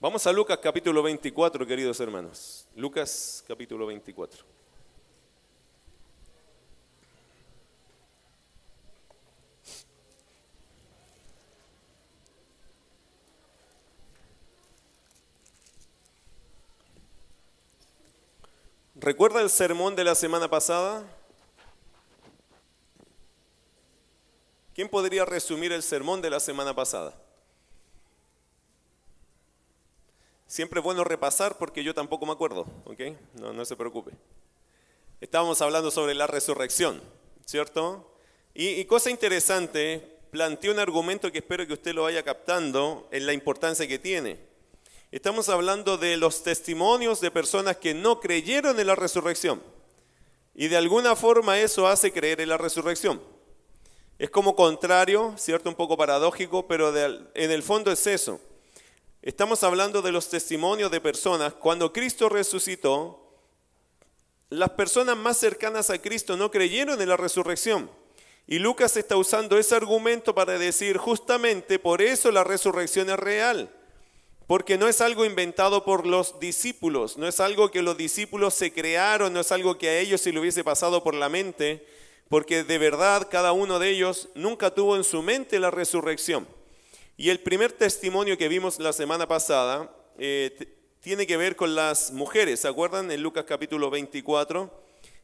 Vamos a Lucas capítulo 24, queridos hermanos. Lucas capítulo 24. ¿Recuerda el sermón de la semana pasada? ¿Quién podría resumir el sermón de la semana pasada? Siempre es bueno repasar porque yo tampoco me acuerdo, ¿ok? No, no se preocupe. Estábamos hablando sobre la resurrección, ¿cierto? Y, cosa interesante, planteé un argumento que espero que usted lo vaya captando en la importancia que tiene. Estamos hablando de los testimonios de personas que no creyeron en la resurrección. Y de alguna forma eso hace creer en la resurrección. Es como contrario, ¿cierto? Un poco paradójico, pero en el fondo es eso. Estamos hablando de los testimonios de personas. Cuando Cristo resucitó, las personas más cercanas a Cristo no creyeron en la resurrección. Y Lucas está usando ese argumento para decir justamente por eso la resurrección es real. Porque no es algo inventado por los discípulos, no es algo que los discípulos se crearon, no es algo que a ellos se le hubiese pasado por la mente, porque de verdad cada uno de ellos nunca tuvo en su mente la resurrección. Y el primer testimonio que vimos la semana pasada eh, tiene que ver con las mujeres. ¿Se acuerdan? En Lucas capítulo 24.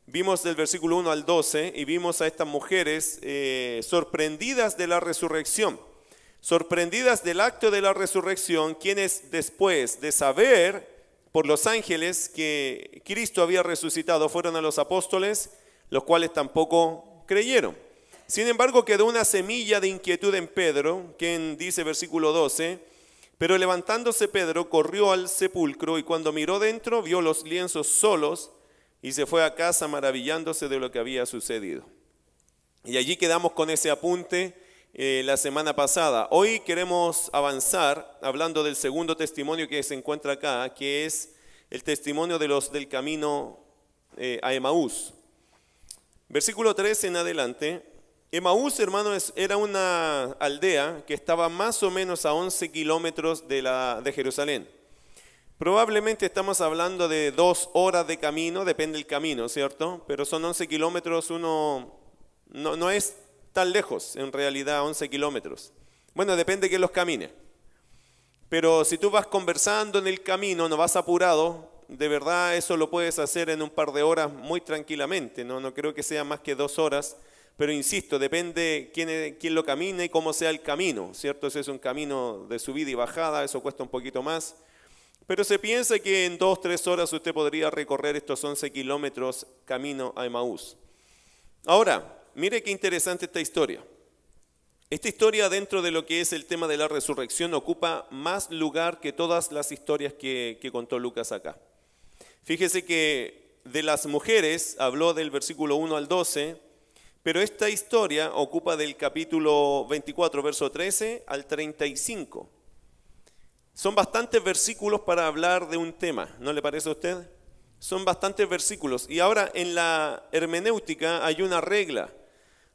Vimos del versículo 1 al 12 y vimos a estas mujeres eh, sorprendidas de la resurrección. Sorprendidas del acto de la resurrección, quienes después de saber por los ángeles que Cristo había resucitado fueron a los apóstoles, los cuales tampoco creyeron. Sin embargo, quedó una semilla de inquietud en Pedro, quien dice versículo 12, pero levantándose Pedro corrió al sepulcro y cuando miró dentro vio los lienzos solos y se fue a casa maravillándose de lo que había sucedido. Y allí quedamos con ese apunte eh, la semana pasada. Hoy queremos avanzar hablando del segundo testimonio que se encuentra acá, que es el testimonio de los del camino eh, a Emaús. Versículo 13 en adelante Emaús, hermanos, era una aldea que estaba más o menos a 11 kilómetros de, de Jerusalén. Probablemente estamos hablando de dos horas de camino, depende del camino, ¿cierto? Pero son 11 kilómetros, uno no, no es tan lejos, en realidad 11 kilómetros. Bueno, depende de que los camine. Pero si tú vas conversando en el camino, no vas apurado, de verdad eso lo puedes hacer en un par de horas muy tranquilamente, no, no creo que sea más que dos horas pero insisto, depende quién, quién lo camine y cómo sea el camino, ¿cierto? Ese es un camino de subida y bajada, eso cuesta un poquito más. Pero se piensa que en dos, tres horas usted podría recorrer estos 11 kilómetros camino a Emaús. Ahora, mire qué interesante esta historia. Esta historia dentro de lo que es el tema de la resurrección ocupa más lugar que todas las historias que, que contó Lucas acá. Fíjese que de las mujeres habló del versículo 1 al 12, pero esta historia ocupa del capítulo 24, verso 13 al 35. Son bastantes versículos para hablar de un tema, ¿no le parece a usted? Son bastantes versículos. Y ahora en la hermenéutica hay una regla.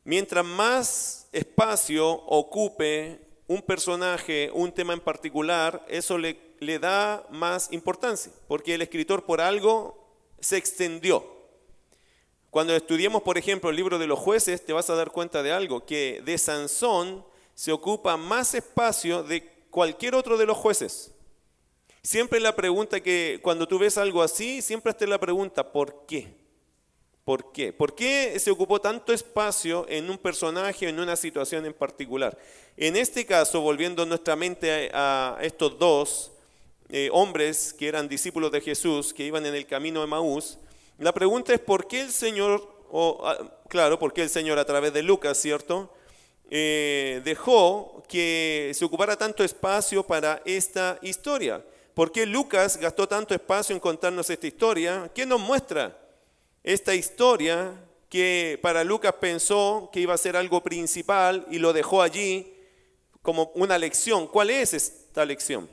Mientras más espacio ocupe un personaje, un tema en particular, eso le, le da más importancia, porque el escritor por algo se extendió. Cuando estudiemos, por ejemplo, el libro de los jueces, te vas a dar cuenta de algo, que de Sansón se ocupa más espacio de cualquier otro de los jueces. Siempre la pregunta que cuando tú ves algo así, siempre está la pregunta, ¿por qué? ¿Por qué? ¿Por qué se ocupó tanto espacio en un personaje, en una situación en particular? En este caso, volviendo nuestra mente a, estos dos eh, hombres que eran discípulos de Jesús, que iban en el camino de Maús, la pregunta es por qué el Señor, o, ah, claro, por qué el Señor a través de Lucas, ¿cierto? Eh, dejó que se ocupara tanto espacio para esta historia. ¿Por qué Lucas gastó tanto espacio en contarnos esta historia? ¿Qué nos muestra esta historia que para Lucas pensó que iba a ser algo principal y lo dejó allí como una lección? ¿Cuál es esta lección?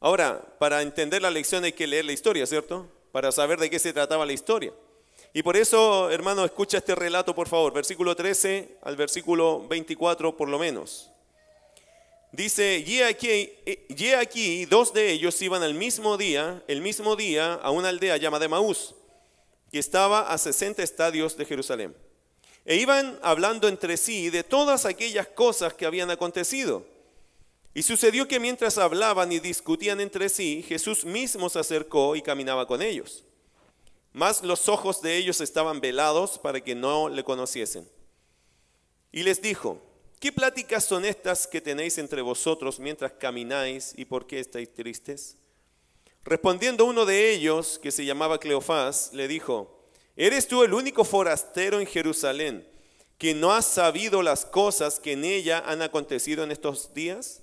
Ahora, para entender la lección hay que leer la historia, ¿cierto? Para saber de qué se trataba la historia. Y por eso, hermano, escucha este relato, por favor, versículo 13 al versículo 24 por lo menos. Dice, y aquí, y aquí dos de ellos iban al mismo día, el mismo día, a una aldea llamada Maús, que estaba a 60 estadios de Jerusalén. E iban hablando entre sí de todas aquellas cosas que habían acontecido. Y sucedió que mientras hablaban y discutían entre sí, Jesús mismo se acercó y caminaba con ellos. Mas los ojos de ellos estaban velados para que no le conociesen. Y les dijo, ¿Qué pláticas son estas que tenéis entre vosotros mientras camináis y por qué estáis tristes? Respondiendo uno de ellos, que se llamaba Cleofás, le dijo, ¿eres tú el único forastero en Jerusalén que no has sabido las cosas que en ella han acontecido en estos días?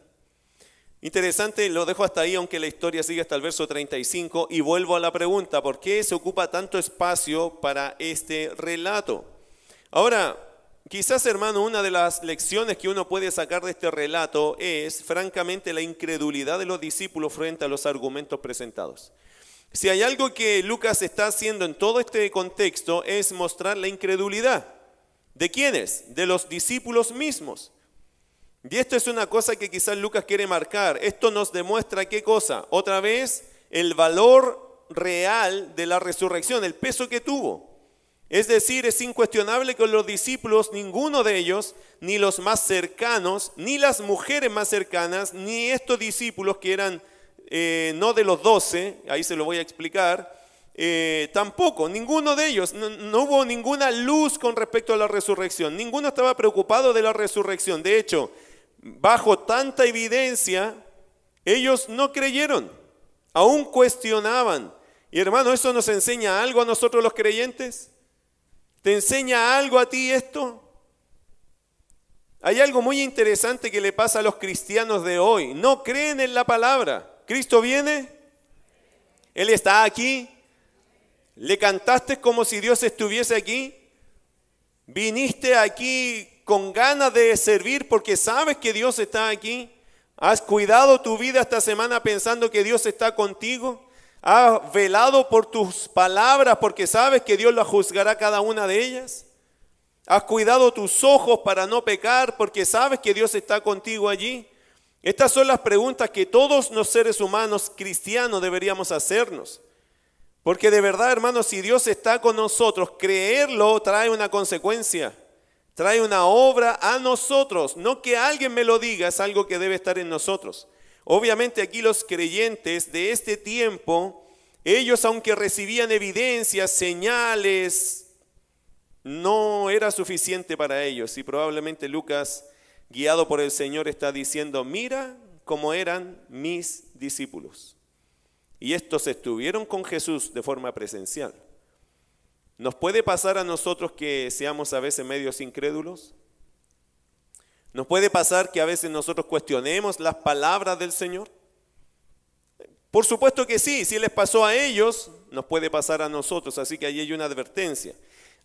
Interesante, lo dejo hasta ahí, aunque la historia sigue hasta el verso 35, y vuelvo a la pregunta, ¿por qué se ocupa tanto espacio para este relato? Ahora, Quizás, hermano, una de las lecciones que uno puede sacar de este relato es, francamente, la incredulidad de los discípulos frente a los argumentos presentados. Si hay algo que Lucas está haciendo en todo este contexto es mostrar la incredulidad. ¿De quiénes? De los discípulos mismos. Y esto es una cosa que quizás Lucas quiere marcar. Esto nos demuestra qué cosa? Otra vez, el valor real de la resurrección, el peso que tuvo. Es decir, es incuestionable que los discípulos, ninguno de ellos, ni los más cercanos, ni las mujeres más cercanas, ni estos discípulos que eran eh, no de los doce, ahí se lo voy a explicar, eh, tampoco, ninguno de ellos, no, no, hubo ninguna luz con respecto a la resurrección, ninguno estaba preocupado de la resurrección. De hecho, bajo tanta evidencia, ellos no creyeron, aún cuestionaban. Y hermano, ¿eso nos enseña algo a nosotros los creyentes? ¿Te enseña algo a ti esto? Hay algo muy interesante que le pasa a los cristianos de hoy. No creen en la palabra. ¿Cristo viene? Él está aquí. ¿Le cantaste como si Dios estuviese aquí? ¿Viniste aquí con ganas de servir porque sabes que Dios está aquí? ¿Has cuidado tu vida esta semana pensando que Dios está contigo? ¿Has velado por tus palabras porque sabes que Dios la juzgará cada una de ellas? ¿Has cuidado tus ojos para no pecar porque sabes que Dios está contigo allí? Estas son las preguntas que todos los seres humanos cristianos deberíamos hacernos. Porque de verdad, hermanos, si Dios está con nosotros, creerlo trae una consecuencia, trae una obra a nosotros. No que alguien me lo diga, es algo que debe estar en nosotros. Obviamente aquí los creyentes de este tiempo, ellos aunque recibían evidencias, señales, no era suficiente para ellos. Y probablemente Lucas, guiado por el Señor, está diciendo, mira cómo eran mis discípulos. Y estos estuvieron con Jesús de forma presencial. ¿Nos puede pasar a nosotros que seamos a veces medios incrédulos? ¿Nos puede pasar que a veces nosotros cuestionemos las palabras del Señor? Por supuesto que sí, si les pasó a ellos, nos puede pasar a nosotros, así que ahí hay una advertencia.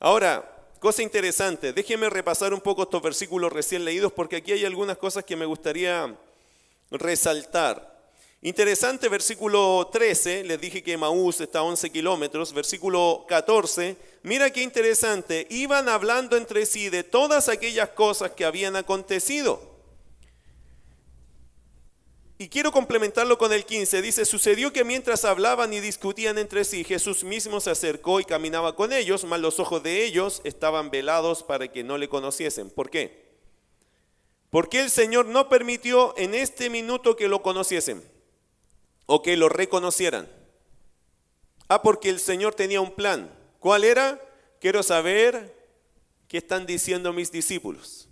Ahora, cosa interesante, déjenme repasar un poco estos versículos recién leídos porque aquí hay algunas cosas que me gustaría resaltar. Interesante versículo 13, les dije que Maús está a 11 kilómetros, versículo 14, mira qué interesante, iban hablando entre sí de todas aquellas cosas que habían acontecido. Y quiero complementarlo con el 15, dice, sucedió que mientras hablaban y discutían entre sí, Jesús mismo se acercó y caminaba con ellos, mas los ojos de ellos estaban velados para que no le conociesen. ¿Por qué? Porque el Señor no permitió en este minuto que lo conociesen. O que lo reconocieran. Ah, porque el Señor tenía un plan. ¿Cuál era? Quiero saber qué están diciendo mis discípulos.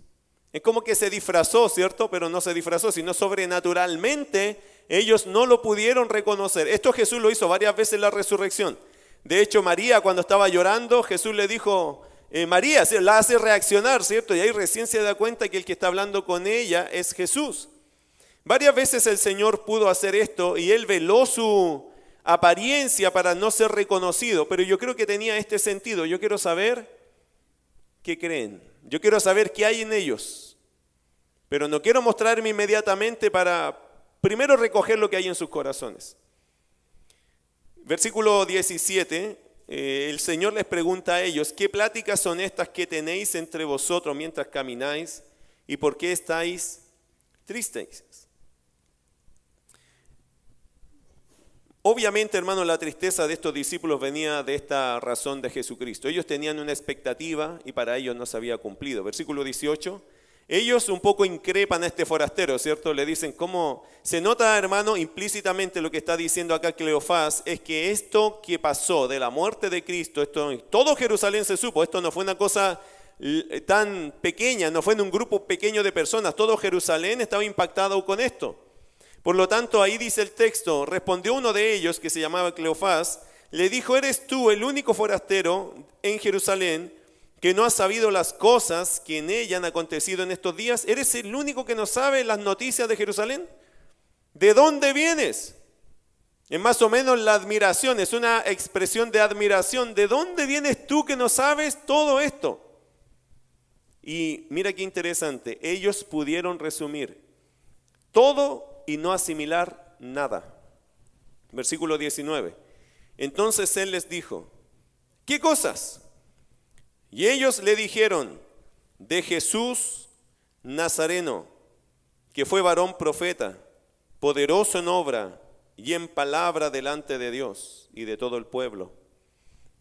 Es como que se disfrazó, ¿cierto? Pero no se disfrazó, sino sobrenaturalmente ellos no lo pudieron reconocer. Esto Jesús lo hizo varias veces en la resurrección. De hecho, María cuando estaba llorando, Jesús le dijo, eh, María, la hace reaccionar, ¿cierto? Y ahí recién se da cuenta que el que está hablando con ella es Jesús. Varias veces el Señor pudo hacer esto y él veló su apariencia para no ser reconocido, pero yo creo que tenía este sentido. Yo quiero saber qué creen. Yo quiero saber qué hay en ellos. Pero no quiero mostrarme inmediatamente para primero recoger lo que hay en sus corazones. Versículo 17, eh, el Señor les pregunta a ellos, ¿qué pláticas son estas que tenéis entre vosotros mientras camináis? ¿Y por qué estáis tristes? Obviamente, hermano, la tristeza de estos discípulos venía de esta razón de Jesucristo. Ellos tenían una expectativa y para ellos no se había cumplido. Versículo 18. Ellos un poco increpan a este forastero, ¿cierto? Le dicen, ¿cómo? Se nota, hermano, implícitamente lo que está diciendo acá Cleofás, es que esto que pasó de la muerte de Cristo, esto, todo Jerusalén se supo, esto no fue una cosa tan pequeña, no fue en un grupo pequeño de personas, todo Jerusalén estaba impactado con esto. Por lo tanto, ahí dice el texto, respondió uno de ellos, que se llamaba Cleofás, le dijo, ¿eres tú el único forastero en Jerusalén? que no has sabido las cosas que en ella han acontecido en estos días? ¿Eres el único que no sabe las noticias de Jerusalén? ¿De dónde vienes? Es más o menos la admiración, es una expresión de admiración. ¿De dónde vienes tú que no sabes todo esto? Y mira qué interesante, ellos pudieron resumir todo y no asimilar nada. Versículo 19. Entonces él les dijo, ¿qué cosas? Y ellos le dijeron, de Jesús Nazareno, que fue varón profeta, poderoso en obra y en palabra delante de Dios y de todo el pueblo.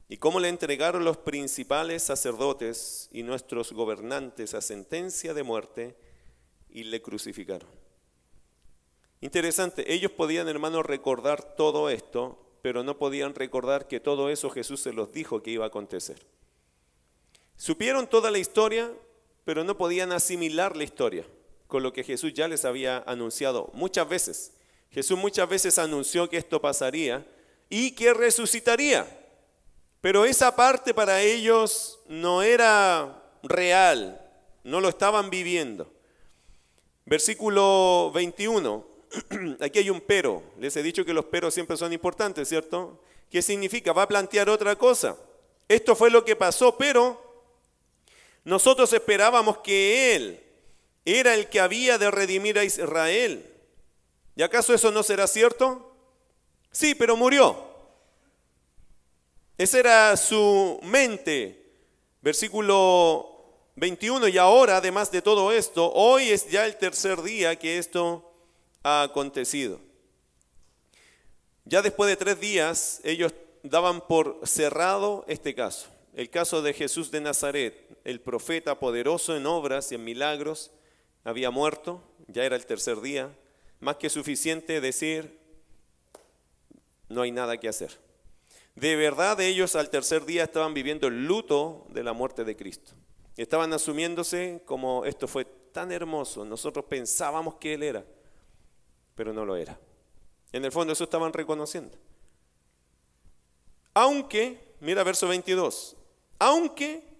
Y cómo le entregaron los principales sacerdotes y nuestros gobernantes a sentencia de muerte y le crucificaron. Interesante, ellos podían, hermanos, recordar todo esto, pero no podían recordar que todo eso Jesús se los dijo que iba a acontecer. Supieron toda la historia, pero no podían asimilar la historia con lo que Jesús ya les había anunciado muchas veces. Jesús muchas veces anunció que esto pasaría y que resucitaría. Pero esa parte para ellos no era real, no lo estaban viviendo. Versículo 21, aquí hay un pero. Les he dicho que los peros siempre son importantes, ¿cierto? ¿Qué significa? Va a plantear otra cosa. Esto fue lo que pasó, pero nosotros esperábamos que Él era el que había de redimir a Israel. ¿Y acaso eso no será cierto? Sí, pero murió. Esa era su mente. Versículo 21. Y ahora, además de todo esto, hoy es ya el tercer día que esto ha acontecido. Ya después de tres días, ellos daban por cerrado este caso. El caso de Jesús de Nazaret, el profeta poderoso en obras y en milagros, había muerto, ya era el tercer día, más que suficiente decir, no hay nada que hacer. De verdad ellos al tercer día estaban viviendo el luto de la muerte de Cristo. Estaban asumiéndose como esto fue tan hermoso, nosotros pensábamos que Él era, pero no lo era. En el fondo eso estaban reconociendo. Aunque, mira verso 22, aunque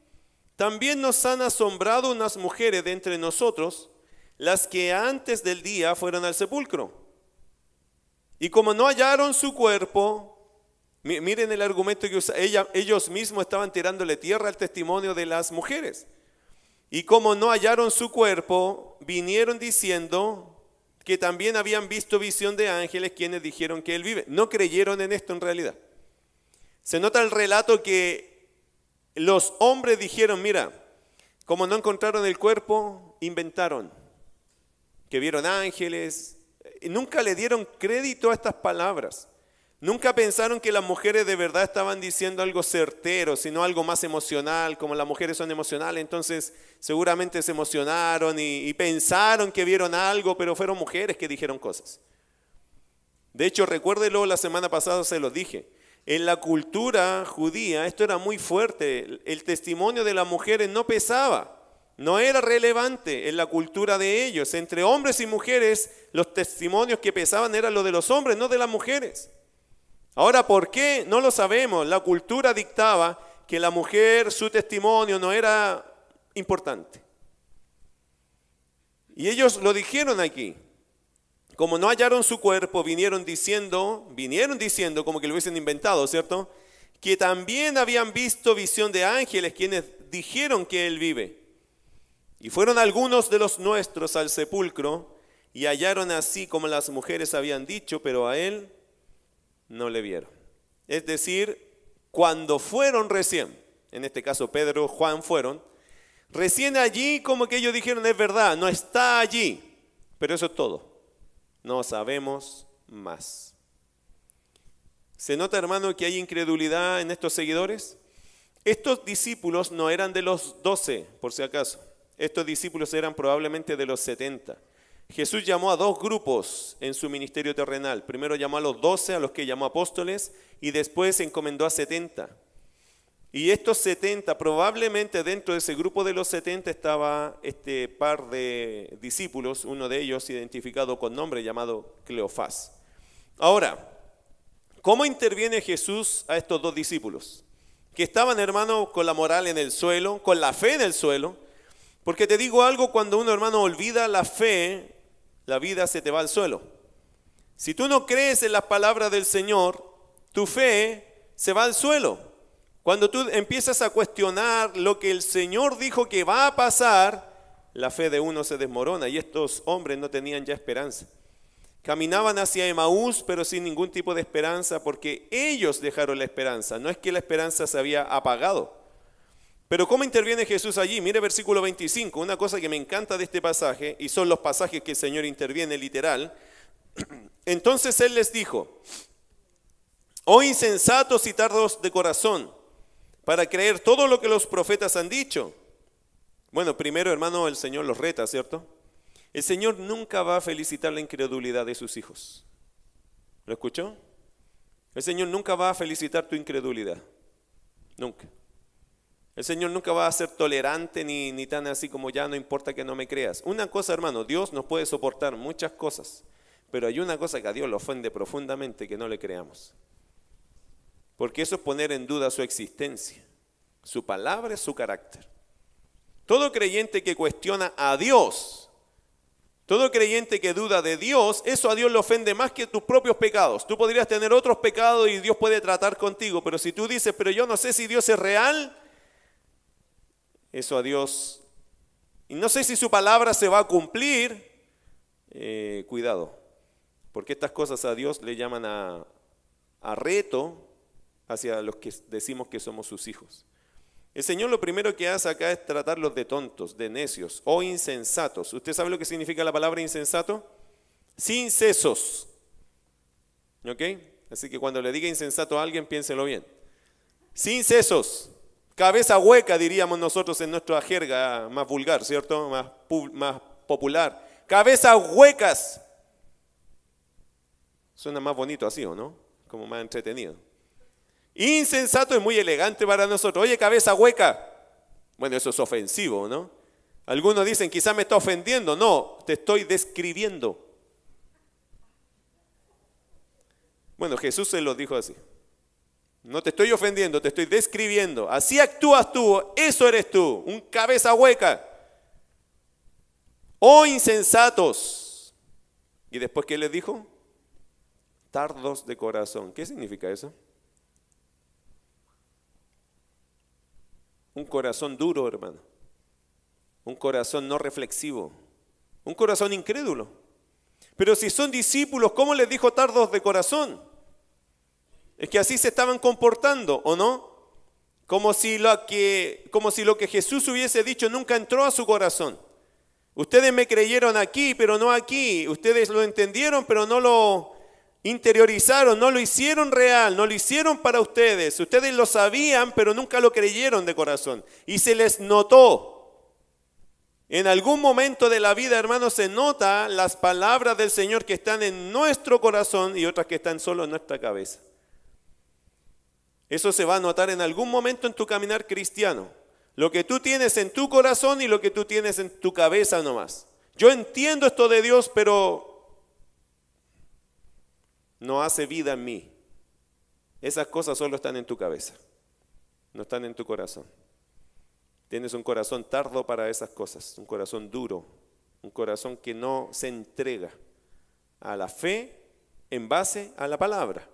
también nos han asombrado unas mujeres de entre nosotros, las que antes del día fueron al sepulcro. Y como no hallaron su cuerpo, miren el argumento que usa, ellos mismos estaban tirándole tierra al testimonio de las mujeres. Y como no hallaron su cuerpo, vinieron diciendo que también habían visto visión de ángeles quienes dijeron que él vive. No creyeron en esto en realidad. Se nota el relato que los hombres dijeron, mira, como no encontraron el cuerpo, inventaron que vieron ángeles. Nunca le dieron crédito a estas palabras. Nunca pensaron que las mujeres de verdad estaban diciendo algo certero, sino algo más emocional, como las mujeres son emocionales, entonces seguramente se emocionaron y, pensaron que vieron algo, pero fueron mujeres que dijeron cosas. De hecho, recuérdelo, la semana pasada se lo dije. En la cultura judía esto era muy fuerte. El testimonio de las mujeres no pesaba, no era relevante en la cultura de ellos. Entre hombres y mujeres los testimonios que pesaban eran los de los hombres, no de las mujeres. Ahora, ¿por qué? No lo sabemos. La cultura dictaba que la mujer, su testimonio no era importante. Y ellos lo dijeron aquí. Como no hallaron su cuerpo, vinieron diciendo, vinieron diciendo como que lo hubiesen inventado, ¿cierto? Que también habían visto visión de ángeles quienes dijeron que él vive. Y fueron algunos de los nuestros al sepulcro y hallaron así como las mujeres habían dicho, pero a él no le vieron. Es decir, cuando fueron recién, en este caso Pedro, Juan fueron, recién allí como que ellos dijeron, es verdad, no está allí, pero eso es todo no sabemos más. ¿Se nota, hermano, que hay incredulidad en estos seguidores? Estos discípulos no eran de los doce, por si acaso. Estos discípulos eran probablemente de los setenta. Jesús llamó a dos grupos en su ministerio terrenal. Primero llamó a los doce, a los que llamó apóstoles, y después encomendó a setenta. Y estos 70, probablemente dentro de ese grupo de los 70 estaba este par de discípulos, uno de ellos identificado con nombre llamado Cleofás. Ahora, ¿cómo interviene Jesús a estos dos discípulos? Que estaban, hermano, con la moral en el suelo, con la fe en el suelo. Porque te digo algo, cuando uno, hermano, olvida la fe, la vida se te va al suelo. Si tú no crees en las palabras del Señor, tu fe se va al suelo. Cuando tú empiezas a cuestionar lo que el Señor dijo que va a pasar, la fe de uno se desmorona y estos hombres no tenían ya esperanza. Caminaban hacia Emaús, pero sin ningún tipo de esperanza, porque ellos dejaron la esperanza. No es que la esperanza se había apagado. Pero ¿cómo interviene Jesús allí? Mire versículo 25, una cosa que me encanta de este pasaje, y son los pasajes que el Señor interviene literal. Entonces Él les dijo, oh insensatos y tardos de corazón, para creer todo lo que los profetas han dicho. Bueno, primero, hermano, el Señor los reta, ¿cierto? El Señor nunca va a felicitar la incredulidad de sus hijos. ¿Lo escuchó? El Señor nunca va a felicitar tu incredulidad. Nunca. El Señor nunca va a ser tolerante ni, ni tan así como ya no importa que no me creas. Una cosa, hermano, Dios nos puede soportar muchas cosas, pero hay una cosa que a Dios lo ofende profundamente que no le creamos. Porque eso es poner en duda su existencia, su palabra, su carácter. Todo creyente que cuestiona a Dios, todo creyente que duda de Dios, eso a Dios le ofende más que tus propios pecados. Tú podrías tener otros pecados y Dios puede tratar contigo, pero si tú dices, pero yo no sé si Dios es real, eso a Dios, y no sé si su palabra se va a cumplir, eh, cuidado, porque estas cosas a Dios le llaman a, a reto hacia los que decimos que somos sus hijos. El Señor lo primero que hace acá es tratarlos de tontos, de necios o insensatos. ¿Usted sabe lo que significa la palabra insensato? Sin sesos. ¿Ok? Así que cuando le diga insensato a alguien, piénselo bien. Sin sesos. Cabeza hueca, diríamos nosotros en nuestra jerga más vulgar, ¿cierto? Más, más popular. Cabezas huecas. Suena más bonito así, ¿o no? Como más entretenido. Insensato es muy elegante para nosotros. Oye, cabeza hueca. Bueno, eso es ofensivo, ¿no? Algunos dicen, quizá me está ofendiendo. No, te estoy describiendo. Bueno, Jesús se lo dijo así. No te estoy ofendiendo, te estoy describiendo. Así actúas tú, eso eres tú, un cabeza hueca. Oh insensatos. ¿Y después qué les dijo? Tardos de corazón. ¿Qué significa eso? Un corazón duro, hermano. Un corazón no reflexivo. Un corazón incrédulo. Pero si son discípulos, ¿cómo les dijo tardos de corazón? Es que así se estaban comportando, ¿o no? Como si, lo que, como si lo que Jesús hubiese dicho nunca entró a su corazón. Ustedes me creyeron aquí, pero no aquí. Ustedes lo entendieron, pero no lo, interiorizaron, no lo hicieron real, no lo hicieron para ustedes. Ustedes lo sabían, pero nunca lo creyeron de corazón. Y se les notó. En algún momento de la vida, hermanos, se nota las palabras del Señor que están en nuestro corazón y otras que están solo en nuestra cabeza. Eso se va a notar en algún momento en tu caminar cristiano. Lo que tú tienes en tu corazón y lo que tú tienes en tu cabeza nomás. Yo entiendo esto de Dios, pero no hace vida en mí. Esas cosas solo están en tu cabeza, no están en tu corazón. Tienes un corazón tardo para esas cosas, un corazón duro, un corazón que no se entrega a la fe en base a la palabra.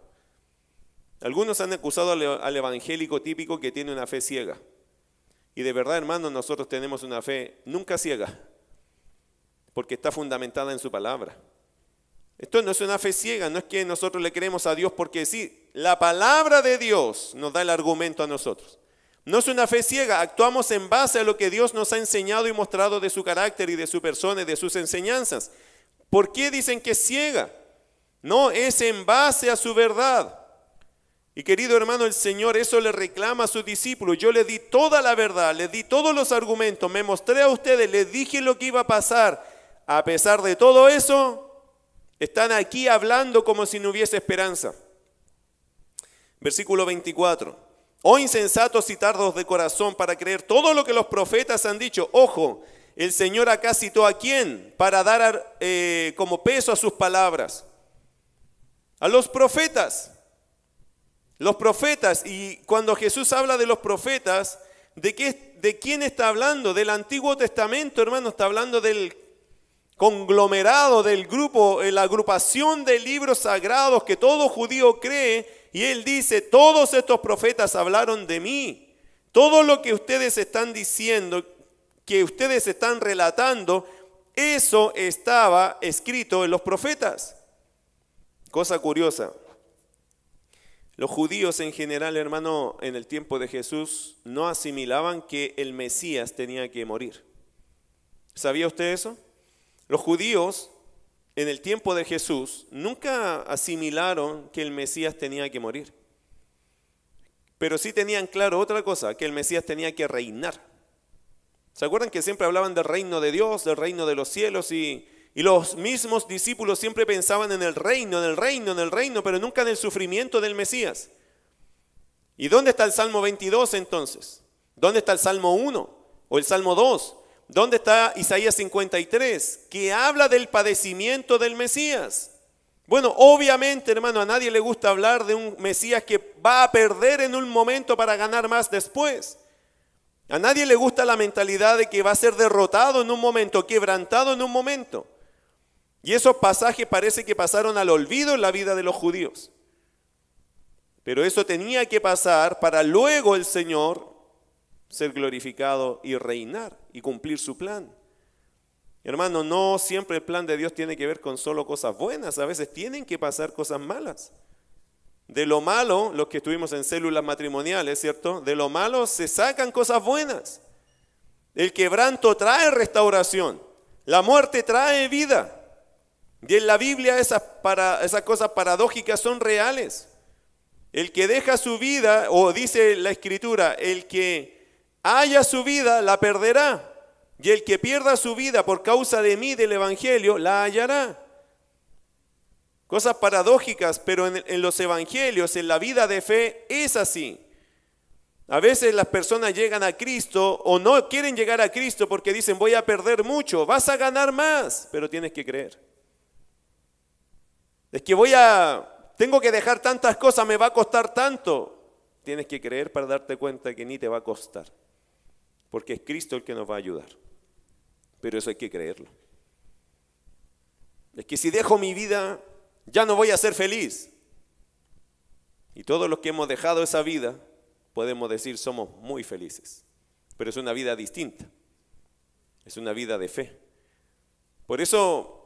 Algunos han acusado al, evangélico típico que tiene una fe ciega. Y de verdad, hermanos, nosotros tenemos una fe nunca ciega, porque está fundamentada en su palabra. Esto no es una fe ciega, no es que nosotros le creemos a Dios porque sí, la palabra de Dios nos da el argumento a nosotros. No es una fe ciega, actuamos en base a lo que Dios nos ha enseñado y mostrado de su carácter y de su persona y de sus enseñanzas. ¿Por qué dicen que es ciega? No, es en base a su verdad. Y querido hermano, el Señor eso le reclama a sus discípulos. Yo le di toda la verdad, le di todos los argumentos, me mostré a ustedes, les dije lo que iba a pasar. A pesar de todo eso, están aquí hablando como si no hubiese esperanza. Versículo 24. Oh insensatos y tardos de corazón para creer todo lo que los profetas han dicho. Ojo, el Señor acá citó a quién para dar eh, como peso a sus palabras. A los profetas. Los profetas, y cuando Jesús habla de los profetas, ¿de, qué, ¿de quién está hablando? Del Antiguo Testamento, hermano, está hablando del conglomerado, del grupo, eh, la agrupación de libros sagrados que todo judío cree, y él dice, todos estos profetas hablaron de mí. Todo lo que ustedes están diciendo, que ustedes están relatando, eso estaba escrito en los profetas. Cosa curiosa, los judíos en general, hermano, en el tiempo de Jesús no asimilaban que el Mesías tenía que morir. ¿Sabía usted eso? Los judíos en el tiempo de Jesús nunca asimilaron que el Mesías tenía que morir. Pero sí tenían claro otra cosa, que el Mesías tenía que reinar. ¿Se acuerdan que siempre hablaban del reino de Dios, del reino de los cielos y y los mismos discípulos siempre pensaban en el reino, en el reino, en el reino, pero nunca en el sufrimiento del Mesías. ¿Y dónde está el Salmo 22 entonces? ¿Dónde está el Salmo 1 o el Salmo 2? ¿Dónde está Isaías 53? Que habla del padecimiento del Mesías. Bueno, obviamente, hermano, a nadie le gusta hablar de un Mesías que va a perder en un momento para ganar más después. A nadie le gusta la mentalidad de que va a ser derrotado en un momento, quebrantado en un momento. Y esos pasajes parece que pasaron al olvido en la vida de los judíos. Pero eso tenía que pasar para luego el Señor ser glorificado y reinar y cumplir su plan. Hermano, no siempre el plan de Dios tiene que ver con solo cosas buenas, a veces tienen que pasar cosas malas. De lo malo, los que estuvimos en células matrimoniales, ¿cierto? De lo malo se sacan cosas buenas. El quebranto trae restauración, la muerte trae vida. Y en la Biblia esas, para, esas cosas paradójicas son reales. El que deja su vida, o dice la escritura, el que haya su vida la perderá. Y el que pierda su vida por causa de mí, del Evangelio, la hallará. Cosas paradójicas, pero en, en los Evangelios, en la vida de fe, es así. A veces las personas llegan a Cristo o no quieren llegar a Cristo porque dicen voy a perder mucho, vas a ganar más, pero tienes que creer. Es que voy a, tengo que dejar tantas cosas, me va a costar tanto. Tienes que creer para darte cuenta que ni te va a costar. Porque es Cristo el que nos va a ayudar. Pero eso hay que creerlo. Es que si dejo mi vida, ya no voy a ser feliz. Y todos los que hemos dejado esa vida, podemos decir somos muy felices. Pero es una vida distinta. Es una vida de fe. Por eso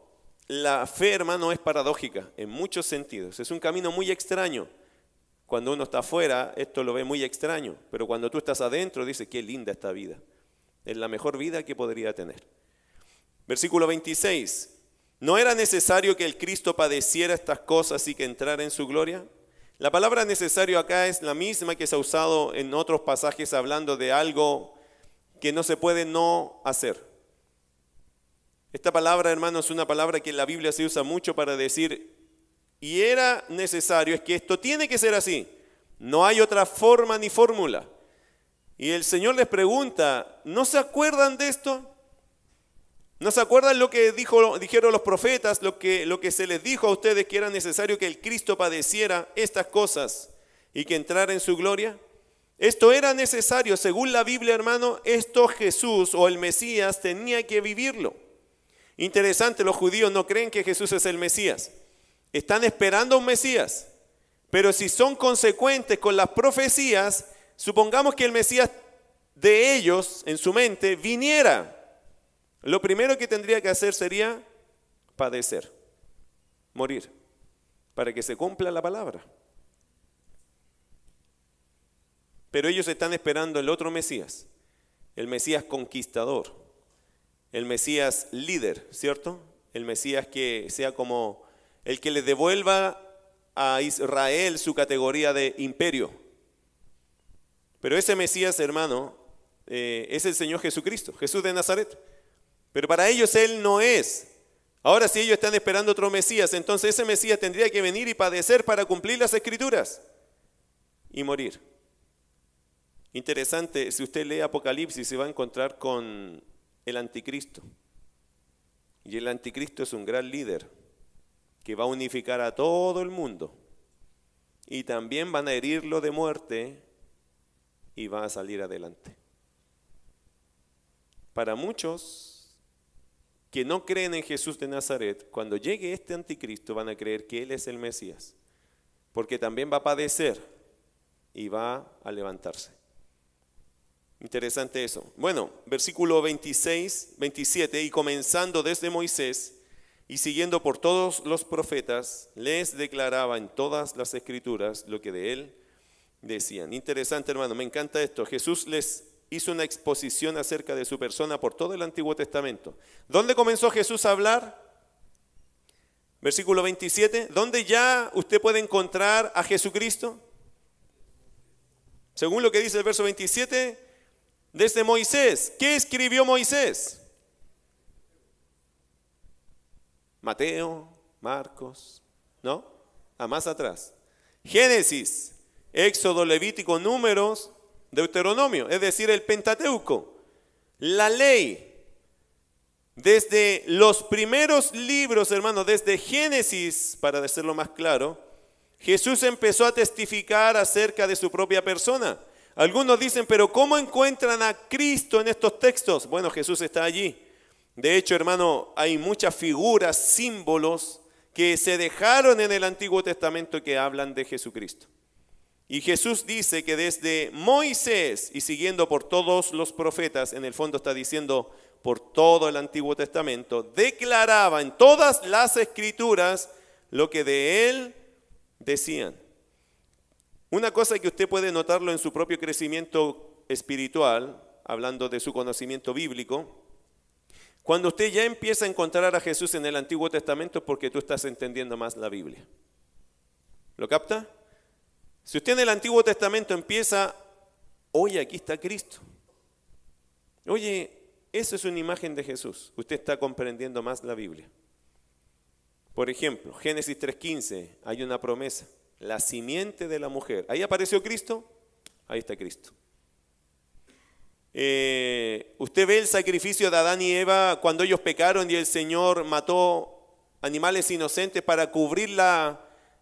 la fe, hermano, es paradójica en muchos sentidos. Es un camino muy extraño. Cuando uno está afuera, esto lo ve muy extraño, pero cuando tú estás adentro, dice, qué linda esta vida. Es la mejor vida que podría tener. Versículo 26. ¿No era necesario que el Cristo padeciera estas cosas y que entrara en su gloria? La palabra necesario acá es la misma que se ha usado en otros pasajes hablando de algo que no se puede no hacer. Esta palabra, hermano, es una palabra que en la Biblia se usa mucho para decir, y era necesario, es que esto tiene que ser así. No hay otra forma ni fórmula. Y el Señor les pregunta, ¿no se acuerdan de esto? ¿No se acuerdan lo que dijeron los profetas, lo que, lo que se les dijo a ustedes que era necesario que el Cristo padeciera estas cosas y que entrara en su gloria? Esto era necesario, según la Biblia, hermano, esto Jesús o el Mesías tenía que vivirlo. Interesante, los judíos no creen que Jesús es el Mesías. Están esperando a un Mesías. Pero si son consecuentes con las profecías, supongamos que el Mesías de ellos, en su mente, viniera. Lo primero que tendría que hacer sería padecer, morir, para que se cumpla la palabra. Pero ellos están esperando el otro Mesías, el Mesías conquistador, el Mesías líder, ¿cierto? El Mesías que sea como el que le devuelva a Israel su categoría de imperio. Pero ese Mesías, hermano, eh, es el Señor Jesucristo, Jesús de Nazaret. Pero para ellos Él no es. Ahora si ellos están esperando otro Mesías, entonces ese Mesías tendría que venir y padecer para cumplir las escrituras y morir. Interesante, si usted lee Apocalipsis se va a encontrar con el anticristo. Y el anticristo es un gran líder que va a unificar a todo el mundo. Y también van a herirlo de muerte y va a salir adelante. Para muchos que no creen en Jesús de Nazaret, cuando llegue este anticristo van a creer que Él es el Mesías, porque también va a padecer y va a levantarse. Interesante eso. Bueno, versículo 26, 27, y comenzando desde Moisés y siguiendo por todos los profetas, les declaraba en todas las escrituras lo que de él decían. Interesante hermano, me encanta esto. Jesús les hizo una exposición acerca de su persona por todo el Antiguo Testamento. ¿Dónde comenzó Jesús a hablar? Versículo 27, ¿dónde ya usted puede encontrar a Jesucristo? Según lo que dice el verso 27, desde Moisés. ¿Qué escribió Moisés? Mateo, Marcos, ¿no? A más atrás. Génesis, Éxodo, Levítico, Números, Deuteronomio, es decir, el Pentateuco, la ley. Desde los primeros libros, hermanos, desde Génesis, para decirlo más claro, Jesús empezó a testificar acerca de su propia persona. Algunos dicen, pero ¿cómo encuentran a Cristo en estos textos? Bueno, Jesús está allí. De hecho, hermano, hay muchas figuras, símbolos que se dejaron en el Antiguo Testamento que hablan de Jesucristo. Y Jesús dice que desde Moisés y siguiendo por todos los profetas, en el fondo está diciendo por todo el Antiguo Testamento, declaraba en todas las escrituras lo que de él decían. Una cosa que usted puede notarlo en su propio crecimiento espiritual, hablando de su conocimiento bíblico, cuando usted ya empieza a encontrar a Jesús en el Antiguo Testamento es porque tú estás entendiendo más la Biblia. ¿Lo capta? Si usted en el Antiguo Testamento empieza, oye, aquí está Cristo. Oye, eso es una imagen de Jesús. Usted está comprendiendo más la Biblia. Por ejemplo, Génesis 3.15, hay una promesa la simiente de la mujer. Ahí apareció Cristo, ahí está Cristo. Eh, usted ve el sacrificio de Adán y Eva cuando ellos pecaron y el Señor mató animales inocentes para cubrir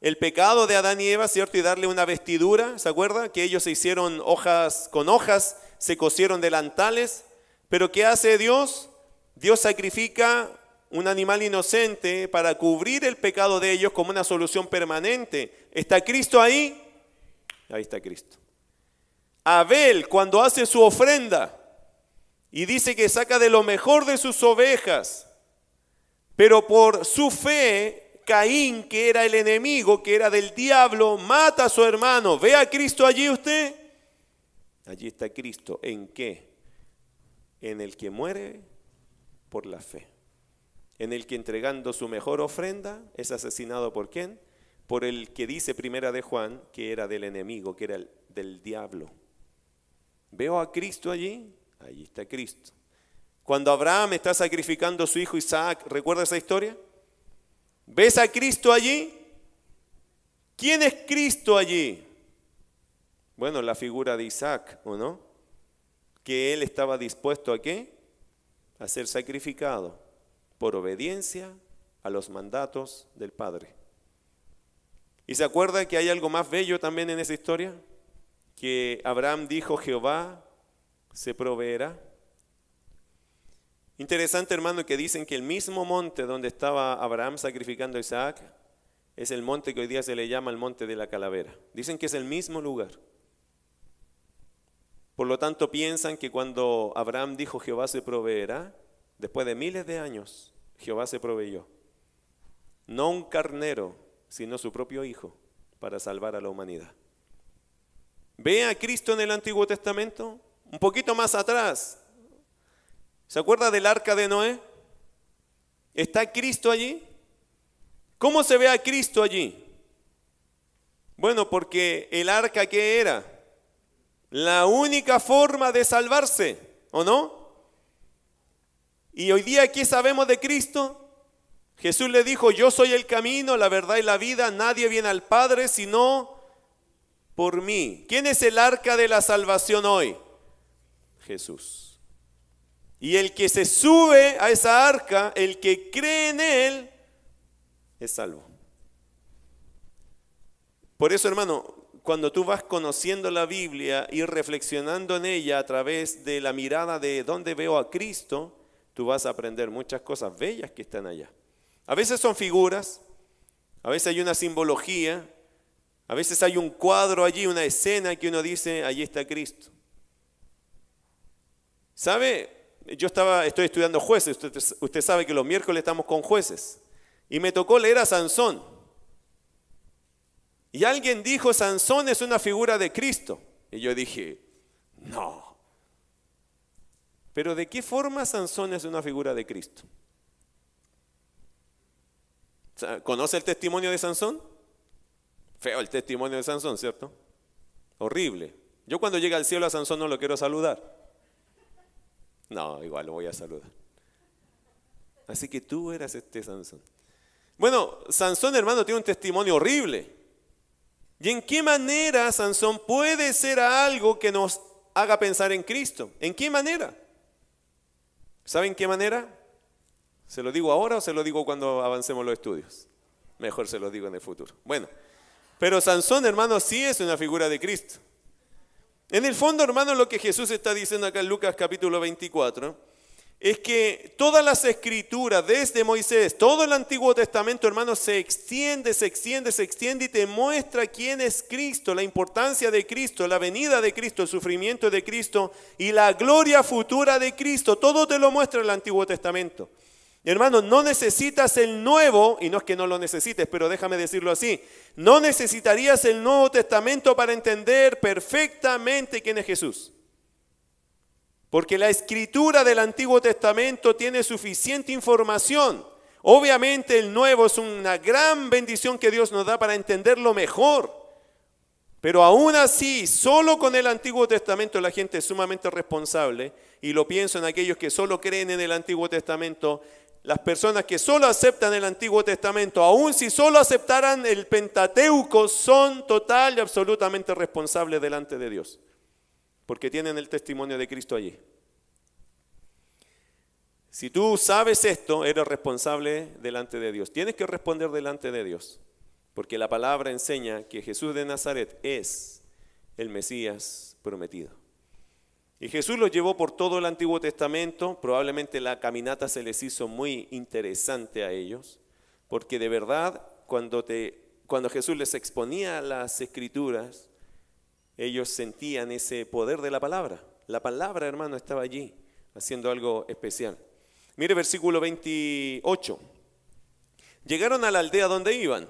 el pecado de Adán y Eva, ¿cierto? Y darle una vestidura, ¿se acuerda? Que ellos se hicieron hojas con hojas, se cosieron delantales. Pero ¿qué hace Dios? Dios sacrifica un animal inocente para cubrir el pecado de ellos como una solución permanente. ¿Está Cristo ahí? Ahí está Cristo. Abel, cuando hace su ofrenda y dice que saca de lo mejor de sus ovejas, pero por su fe, Caín, que era el enemigo, que era del diablo, mata a su hermano. ¿Ve a Cristo allí usted? Allí está Cristo. ¿En qué? En el que muere por la fe en el que entregando su mejor ofrenda es asesinado por quién? Por el que dice primera de Juan que era del enemigo, que era el, del diablo. ¿Veo a Cristo allí? Allí está Cristo. Cuando Abraham está sacrificando a su hijo Isaac, ¿recuerda esa historia? ¿Ves a Cristo allí? ¿Quién es Cristo allí? Bueno, la figura de Isaac, ¿o no? Que él estaba dispuesto a qué? A ser sacrificado por obediencia a los mandatos del Padre. ¿Y se acuerda que hay algo más bello también en esa historia? Que Abraham dijo, Jehová se proveerá. Interesante, hermano, que dicen que el mismo monte donde estaba Abraham sacrificando a Isaac es el monte que hoy día se le llama el monte de la calavera. Dicen que es el mismo lugar. Por lo tanto, piensan que cuando Abraham dijo Jehová se proveerá, después de miles de años, Jehová se proveyó. No un carnero, sino su propio Hijo, para salvar a la humanidad. ¿Ve a Cristo en el Antiguo Testamento? Un poquito más atrás. ¿Se acuerda del arca de Noé? ¿Está Cristo allí? ¿Cómo se ve a Cristo allí? Bueno, porque el arca que era la única forma de salvarse, ¿o no? Y hoy día, ¿qué sabemos de Cristo? Jesús le dijo, yo soy el camino, la verdad y la vida, nadie viene al Padre sino por mí. ¿Quién es el arca de la salvación hoy? Jesús. Y el que se sube a esa arca, el que cree en él, es salvo. Por eso, hermano, cuando tú vas conociendo la Biblia y reflexionando en ella a través de la mirada de dónde veo a Cristo, tú vas a aprender muchas cosas bellas que están allá. A veces son figuras, a veces hay una simbología, a veces hay un cuadro allí, una escena que uno dice, allí está Cristo. ¿Sabe? Yo estaba, estoy estudiando jueces, usted, usted sabe que los miércoles estamos con jueces, y me tocó leer a Sansón. Y alguien dijo, Sansón es una figura de Cristo. Y yo dije, no. Pero ¿de qué forma Sansón es una figura de Cristo? ¿Conoce el testimonio de Sansón? Feo el testimonio de Sansón, ¿cierto? Horrible. Yo cuando llegue al cielo a Sansón no lo quiero saludar. No, igual lo voy a saludar. Así que tú eras este Sansón. Bueno, Sansón, hermano, tiene un testimonio horrible. ¿Y en qué manera Sansón puede ser algo que nos haga pensar en Cristo? ¿En qué manera? ¿Saben qué manera? ¿Se lo digo ahora o se lo digo cuando avancemos los estudios? Mejor se lo digo en el futuro. Bueno, pero Sansón, hermano, sí es una figura de Cristo. En el fondo, hermano, lo que Jesús está diciendo acá en Lucas capítulo 24 es que todas las escrituras, desde Moisés, todo el Antiguo Testamento, hermano, se extiende, se extiende, se extiende y te muestra quién es Cristo, la importancia de Cristo, la venida de Cristo, el sufrimiento de Cristo y la gloria futura de Cristo. Todo te lo muestra el Antiguo Testamento. Hermano, no necesitas el nuevo, y no es que no lo necesites, pero déjame decirlo así, no necesitarías el Nuevo Testamento para entender perfectamente quién es Jesús. Porque la escritura del Antiguo Testamento tiene suficiente información. Obviamente el Nuevo es una gran bendición que Dios nos da para entenderlo mejor. Pero aún así, solo con el Antiguo Testamento la gente es sumamente responsable, y lo pienso en aquellos que solo creen en el Antiguo Testamento, las personas que solo aceptan el Antiguo Testamento, aun si solo aceptaran el Pentateuco, son total y absolutamente responsables delante de Dios, porque tienen el testimonio de Cristo allí. Si tú sabes esto, eres responsable delante de Dios. Tienes que responder delante de Dios, porque la palabra enseña que Jesús de Nazaret es el Mesías prometido. Y Jesús los llevó por todo el Antiguo Testamento, probablemente la caminata se les hizo muy interesante a ellos, porque de verdad cuando, te, cuando Jesús les exponía las escrituras, ellos sentían ese poder de la palabra. La palabra, hermano, estaba allí haciendo algo especial. Mire versículo 28. Llegaron a la aldea donde iban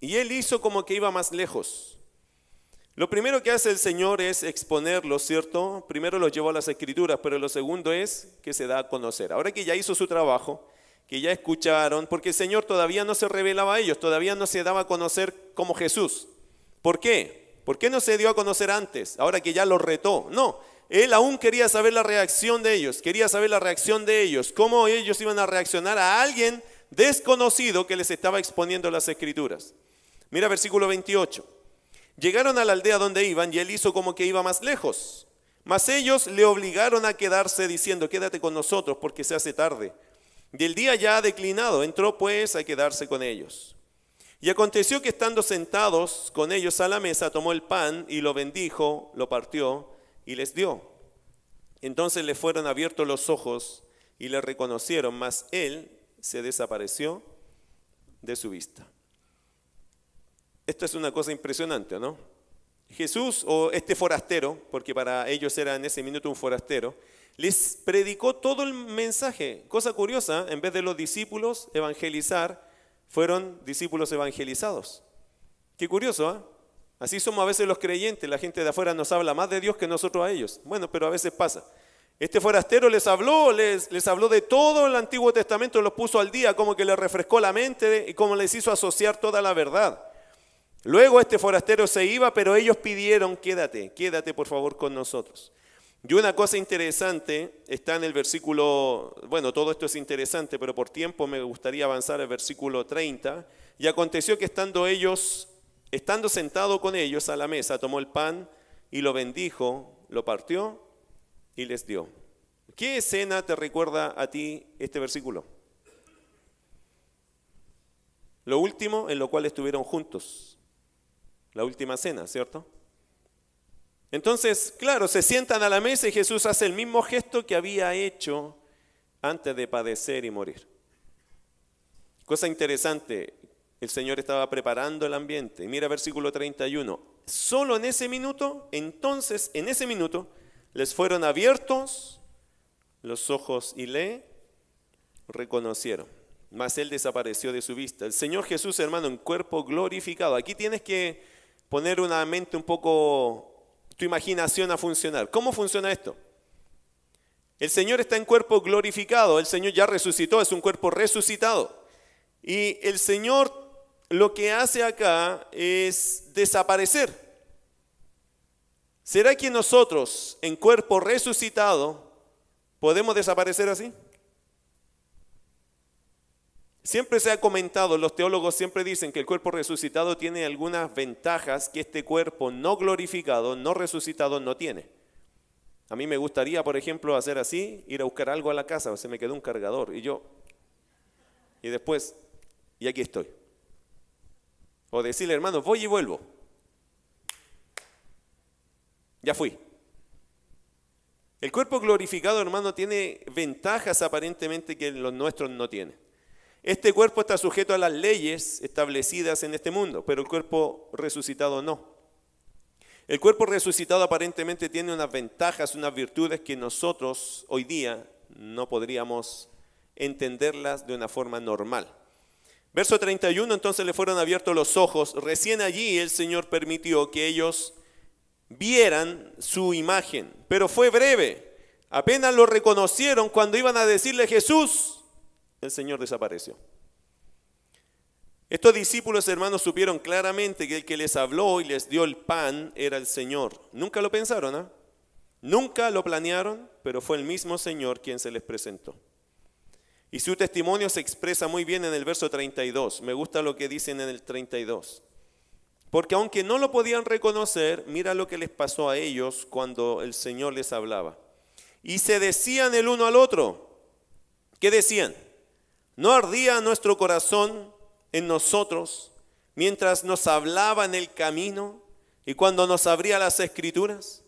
y él hizo como que iba más lejos lo primero que hace el Señor es exponerlo, ¿cierto? Primero lo llevó a las escrituras, pero lo segundo es que se da a conocer. Ahora que ya hizo su trabajo, que ya escucharon, porque el Señor todavía no se revelaba a ellos, todavía no se daba a conocer como Jesús. ¿Por qué? ¿Por qué no se dio a conocer antes? Ahora que ya lo retó. No, Él aún quería saber la reacción de ellos, quería saber la reacción de ellos, cómo ellos iban a reaccionar a alguien desconocido que les estaba exponiendo las escrituras. Mira versículo 28. Llegaron a la aldea donde iban y él hizo como que iba más lejos. Mas ellos le obligaron a quedarse diciendo, quédate con nosotros porque se hace tarde. Y el día ya ha declinado, entró pues a quedarse con ellos. Y aconteció que estando sentados con ellos a la mesa, tomó el pan y lo bendijo, lo partió y les dio. Entonces le fueron abiertos los ojos y le reconocieron, mas él se desapareció de su vista. Esto es una cosa impresionante, ¿no? Jesús o este forastero, porque para ellos era en ese minuto un forastero, les predicó todo el mensaje. Cosa curiosa, en vez de los discípulos evangelizar, fueron discípulos evangelizados. Qué curioso, ¿ah? Así somos a veces los creyentes, la gente de afuera nos habla más de Dios que nosotros a ellos. Bueno, pero a veces pasa. Este forastero les habló, les, les habló de todo el Antiguo Testamento, los puso al día, como que les refrescó la mente y como les hizo asociar toda la verdad. Luego este forastero se iba, pero ellos pidieron, quédate, quédate por favor con nosotros. Y una cosa interesante está en el versículo, bueno, todo esto es interesante, pero por tiempo me gustaría avanzar al versículo 30. Y aconteció que estando ellos, estando sentado con ellos a la mesa, tomó el pan y lo bendijo, lo partió y les dio. ¿Qué escena te recuerda a ti este versículo? Lo último en lo cual estuvieron juntos, la última cena, ¿cierto? Entonces, claro, se sientan a la mesa y Jesús hace el mismo gesto que había hecho antes de padecer y morir. Cosa interesante, el Señor estaba preparando el ambiente. Mira versículo 31. Solo en ese minuto, entonces, en ese minuto, les fueron abiertos los ojos y le reconocieron. Mas él desapareció de su vista. El Señor Jesús, hermano, en cuerpo glorificado. Aquí tienes que poner una mente un poco tu imaginación a funcionar. ¿Cómo funciona esto? El Señor está en cuerpo glorificado, el Señor ya resucitó, es un cuerpo resucitado. Y el Señor lo que hace acá es desaparecer. ¿Será que nosotros en cuerpo resucitado podemos desaparecer así? Siempre se ha comentado, los teólogos siempre dicen que el cuerpo resucitado tiene algunas ventajas que este cuerpo no glorificado, no resucitado, no tiene. A mí me gustaría, por ejemplo, hacer así, ir a buscar algo a la casa, se me quedó un cargador y yo, y después, y aquí estoy. O decirle, hermano, voy y vuelvo. Ya fui. El cuerpo glorificado, hermano, tiene ventajas aparentemente que los nuestros no tienen. Este cuerpo está sujeto a las leyes establecidas en este mundo, pero el cuerpo resucitado no. El cuerpo resucitado aparentemente tiene unas ventajas, unas virtudes que nosotros hoy día no podríamos entenderlas de una forma normal. Verso 31, entonces le fueron abiertos los ojos. Recién allí el Señor permitió que ellos vieran su imagen, pero fue breve. Apenas lo reconocieron cuando iban a decirle Jesús, el Señor desapareció. Estos discípulos hermanos supieron claramente que el que les habló y les dio el pan era el Señor. Nunca lo pensaron, ¿ah? Nunca lo planearon, pero fue el mismo Señor quien se les presentó. Y su testimonio se expresa muy bien en el verso 32. Me gusta lo que dicen en el 32. Porque aunque no lo podían reconocer, mira lo que les pasó a ellos cuando el Señor les hablaba. Y se decían el uno al otro. ¿Qué decían? ¿No ardía nuestro corazón en nosotros mientras nos hablaba en el camino y cuando nos abría las escrituras?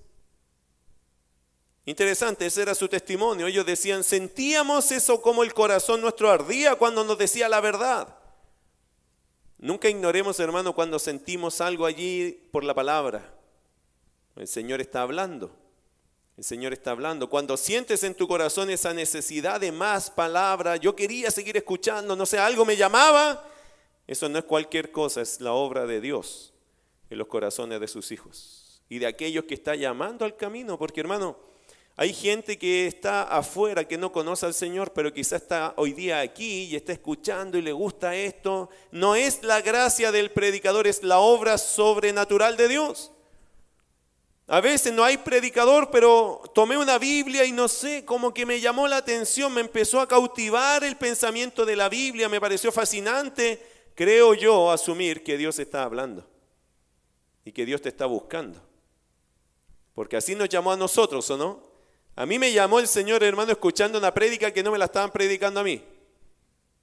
Interesante, ese era su testimonio. Ellos decían, sentíamos eso como el corazón nuestro ardía cuando nos decía la verdad. Nunca ignoremos, hermano, cuando sentimos algo allí por la palabra. El Señor está hablando. El Señor está hablando. Cuando sientes en tu corazón esa necesidad de más palabra, yo quería seguir escuchando, no sé, algo me llamaba, eso no es cualquier cosa, es la obra de Dios en los corazones de sus hijos y de aquellos que está llamando al camino, porque hermano, hay gente que está afuera, que no conoce al Señor, pero quizá está hoy día aquí y está escuchando y le gusta esto. No es la gracia del predicador, es la obra sobrenatural de Dios. A veces no hay predicador, pero tomé una Biblia y no sé, como que me llamó la atención, me empezó a cautivar el pensamiento de la Biblia, me pareció fascinante. Creo yo asumir que Dios está hablando y que Dios te está buscando. Porque así nos llamó a nosotros, ¿o no? A mí me llamó el Señor, hermano, escuchando una prédica que no me la estaban predicando a mí.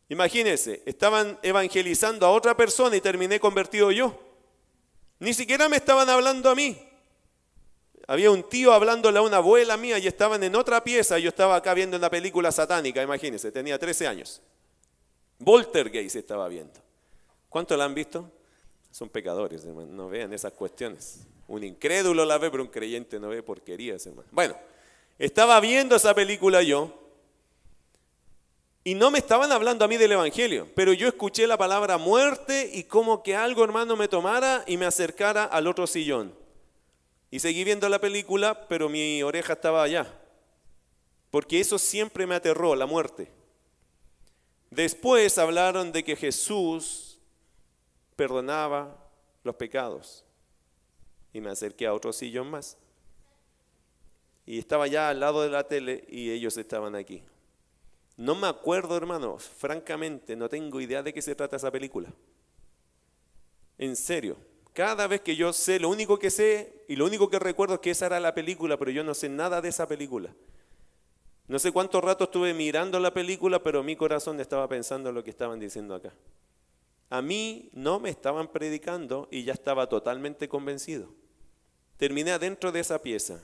Imagínense, estaban evangelizando a otra persona y terminé convertido yo. Ni siquiera me estaban hablando a mí. Había un tío hablándole a una abuela mía y estaban en otra pieza. Yo estaba acá viendo una película satánica, imagínense, tenía 13 años. se estaba viendo. ¿Cuánto la han visto? Son pecadores, hermano. No vean esas cuestiones. Un incrédulo la ve, pero un creyente no ve porquerías, hermano. Bueno, estaba viendo esa película yo y no me estaban hablando a mí del Evangelio, pero yo escuché la palabra muerte y como que algo, hermano, me tomara y me acercara al otro sillón. Y seguí viendo la película, pero mi oreja estaba allá. Porque eso siempre me aterró, la muerte. Después hablaron de que Jesús perdonaba los pecados. Y me acerqué a otro sillón más. Y estaba ya al lado de la tele y ellos estaban aquí. No me acuerdo, hermano, francamente, no tengo idea de qué se trata esa película. En serio, cada vez que yo sé, lo único que sé y lo único que recuerdo es que esa era la película, pero yo no sé nada de esa película. No sé cuánto rato estuve mirando la película, pero mi corazón estaba pensando en lo que estaban diciendo acá. A mí no me estaban predicando y ya estaba totalmente convencido. Terminé adentro de esa pieza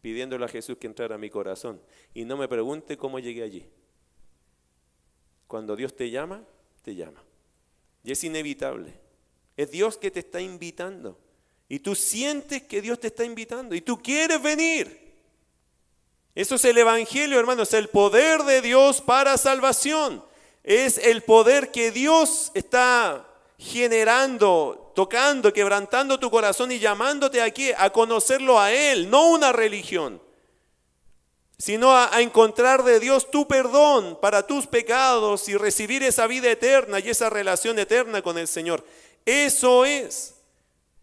pidiéndole a Jesús que entrara a mi corazón y no me pregunte cómo llegué allí. Cuando Dios te llama, te llama. Y es inevitable. Es Dios que te está invitando. Y tú sientes que Dios te está invitando y tú quieres venir. Eso es el Evangelio, hermanos, el poder de Dios para salvación. Es el poder que Dios está generando, tocando, quebrantando tu corazón y llamándote aquí a conocerlo a Él, no una religión sino a, encontrar de Dios tu perdón para tus pecados y recibir esa vida eterna y esa relación eterna con el Señor. Eso es.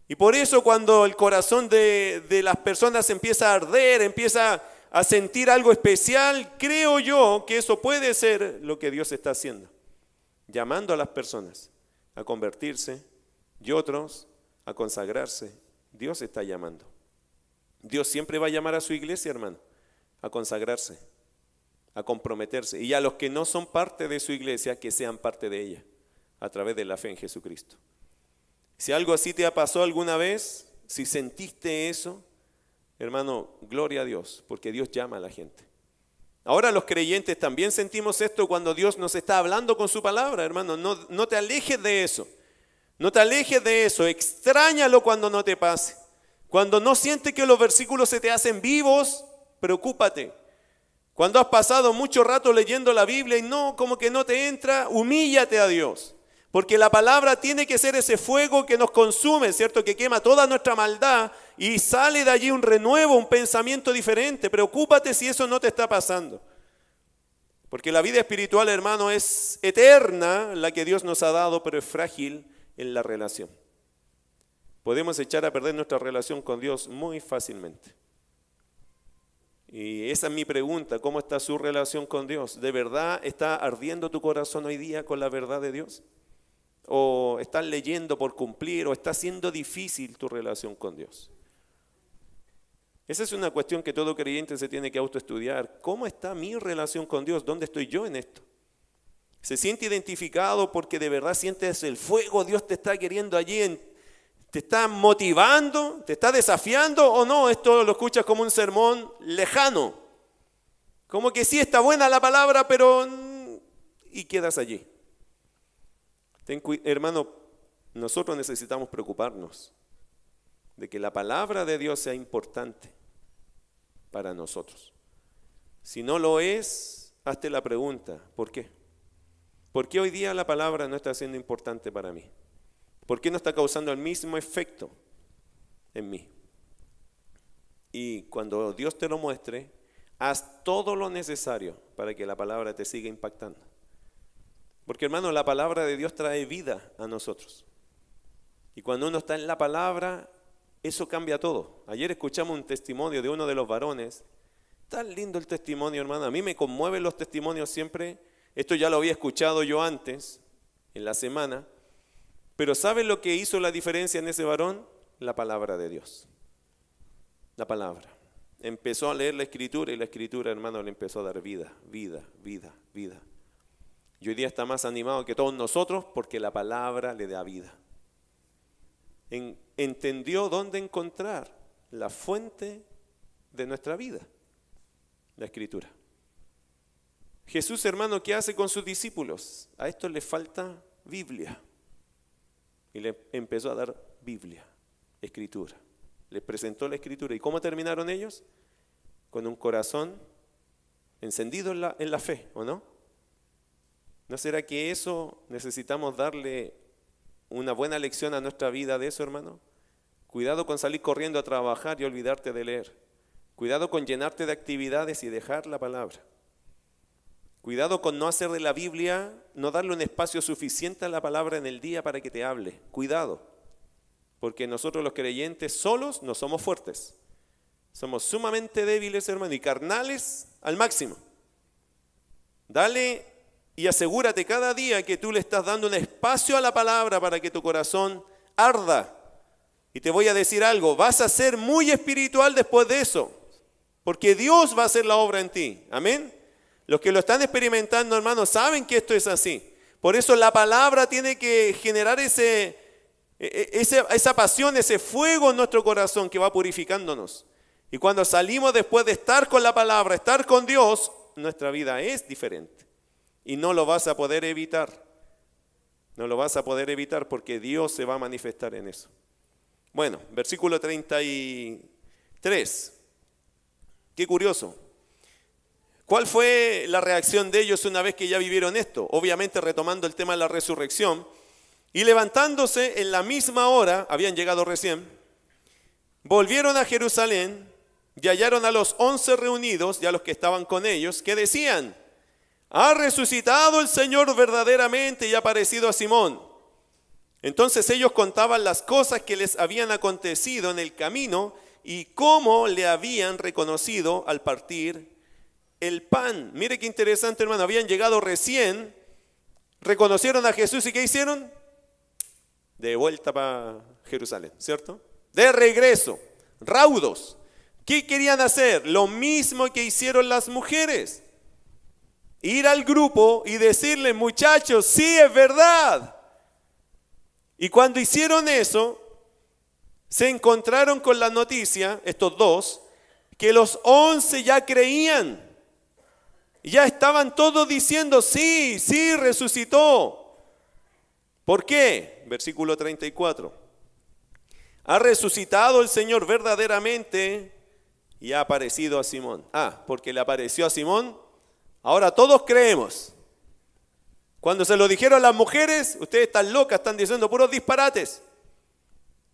Y por eso cuando el corazón de, las personas empieza a arder, empieza a sentir algo especial, creo yo que eso puede ser lo que Dios está haciendo. Llamando a las personas a convertirse y otros a consagrarse. Dios está llamando. Dios siempre va a llamar a su iglesia, hermano a consagrarse, a comprometerse. Y a los que no son parte de su iglesia, que sean parte de ella, a través de la fe en Jesucristo. Si algo así te ha pasado alguna vez, si sentiste eso, hermano, gloria a Dios, porque Dios llama a la gente. Ahora los creyentes también sentimos esto cuando Dios nos está hablando con su palabra, hermano. No, no te alejes de eso. No te alejes de eso. Extrañalo cuando no te pase. Cuando no sientes que los versículos se te hacen vivos, preocúpate. Cuando has pasado mucho rato leyendo la Biblia y no, como que no te entra, humíllate a Dios. Porque la palabra tiene que ser ese fuego que nos consume, ¿cierto? Que quema toda nuestra maldad y sale de allí un renuevo, un pensamiento diferente. Preocúpate si eso no te está pasando. Porque la vida espiritual, hermano, es eterna, la que Dios nos ha dado, pero es frágil en la relación. Podemos echar a perder nuestra relación con Dios muy fácilmente. Y esa es mi pregunta, ¿cómo está su relación con Dios? ¿De verdad está ardiendo tu corazón hoy día con la verdad de Dios? ¿O estás leyendo por cumplir? ¿O está siendo difícil tu relación con Dios? Esa es una cuestión que todo creyente se tiene que autoestudiar. ¿Cómo está mi relación con Dios? ¿Dónde estoy yo en esto? ¿Se siente identificado porque de verdad sientes el fuego? Dios te está queriendo allí ¿Te está motivando? ¿Te está desafiando o no? Esto lo escuchas como un sermón lejano. Como que sí está buena la palabra, pero... y quedas allí. Hermano, nosotros necesitamos preocuparnos de que la palabra de Dios sea importante para nosotros. Si no lo es, hazte la pregunta, ¿por qué? ¿Por qué hoy día la palabra no está siendo importante para mí? ¿Por qué no está causando el mismo efecto en mí? Y cuando Dios te lo muestre, haz todo lo necesario para que la palabra te siga impactando. Porque hermano, la palabra de Dios trae vida a nosotros. Y cuando uno está en la palabra, eso cambia todo. Ayer escuchamos un testimonio de uno de los varones. Tan lindo el testimonio, hermano. A mí me conmueven los testimonios siempre. Esto ya lo había escuchado yo antes, en la semana. Pero ¿saben lo que hizo la diferencia en ese varón? La palabra de Dios. La palabra. Empezó a leer la escritura y la escritura, hermano, le empezó a dar vida, vida, vida, vida. Y hoy día está más animado que todos nosotros porque la palabra le da vida. entendió dónde encontrar la fuente de nuestra vida, la escritura. Jesús, hermano, ¿qué hace con sus discípulos? A esto le falta Biblia. Y le empezó a dar Biblia, escritura. Les presentó la escritura. ¿Y cómo terminaron ellos? Con un corazón encendido en la, en la fe, ¿o no? ¿No será que eso necesitamos darle una buena lección a nuestra vida de eso, hermano? Cuidado con salir corriendo a trabajar y olvidarte de leer. Cuidado con llenarte de actividades y dejar la palabra. Cuidado con no hacer de la Biblia, no darle un espacio suficiente a la palabra en el día para que te hable. Cuidado, porque nosotros los creyentes solos no somos fuertes. Somos sumamente débiles, hermano, y carnales al máximo. Dale y asegúrate cada día que tú le estás dando un espacio a la palabra para que tu corazón arda. Y te voy a decir algo, vas a ser muy espiritual después de eso, porque Dios va a hacer la obra en ti. Amén. Los que lo están experimentando, hermanos, saben que esto es así. Por eso la palabra tiene que generar ese, e, e, esa pasión, ese fuego en nuestro corazón que va purificándonos. Y cuando salimos después de estar con la palabra, estar con Dios, nuestra vida es diferente. Y no lo vas a poder evitar. No lo vas a poder evitar porque Dios se va a manifestar en eso. Bueno, versículo 33. Qué curioso. ¿Cuál fue la reacción de ellos una vez que ya vivieron esto? Obviamente retomando el tema de la resurrección. Y levantándose en la misma hora, habían llegado recién, volvieron a Jerusalén y hallaron a los once reunidos y a los que estaban con ellos, que decían, ha resucitado el Señor verdaderamente y ha aparecido a Simón. Entonces ellos contaban las cosas que les habían acontecido en el camino y cómo le habían reconocido al partir el pan. Mire qué interesante, hermano. Habían llegado recién, reconocieron a Jesús y ¿qué hicieron? De vuelta para Jerusalén, ¿cierto? De regreso, raudos. ¿Qué querían hacer? Lo mismo que hicieron las mujeres. Ir al grupo y decirle, muchachos, sí es verdad. Y cuando hicieron eso, se encontraron con la noticia, estos dos, que los once ya creían. Ya estaban todos diciendo, sí, sí, resucitó. ¿Por qué? Versículo 34. Ha resucitado el Señor verdaderamente y ha aparecido a Simón. Ah, porque le apareció a Simón, ahora todos creemos. Cuando se lo dijeron las mujeres, ustedes están locas, están diciendo puros disparates.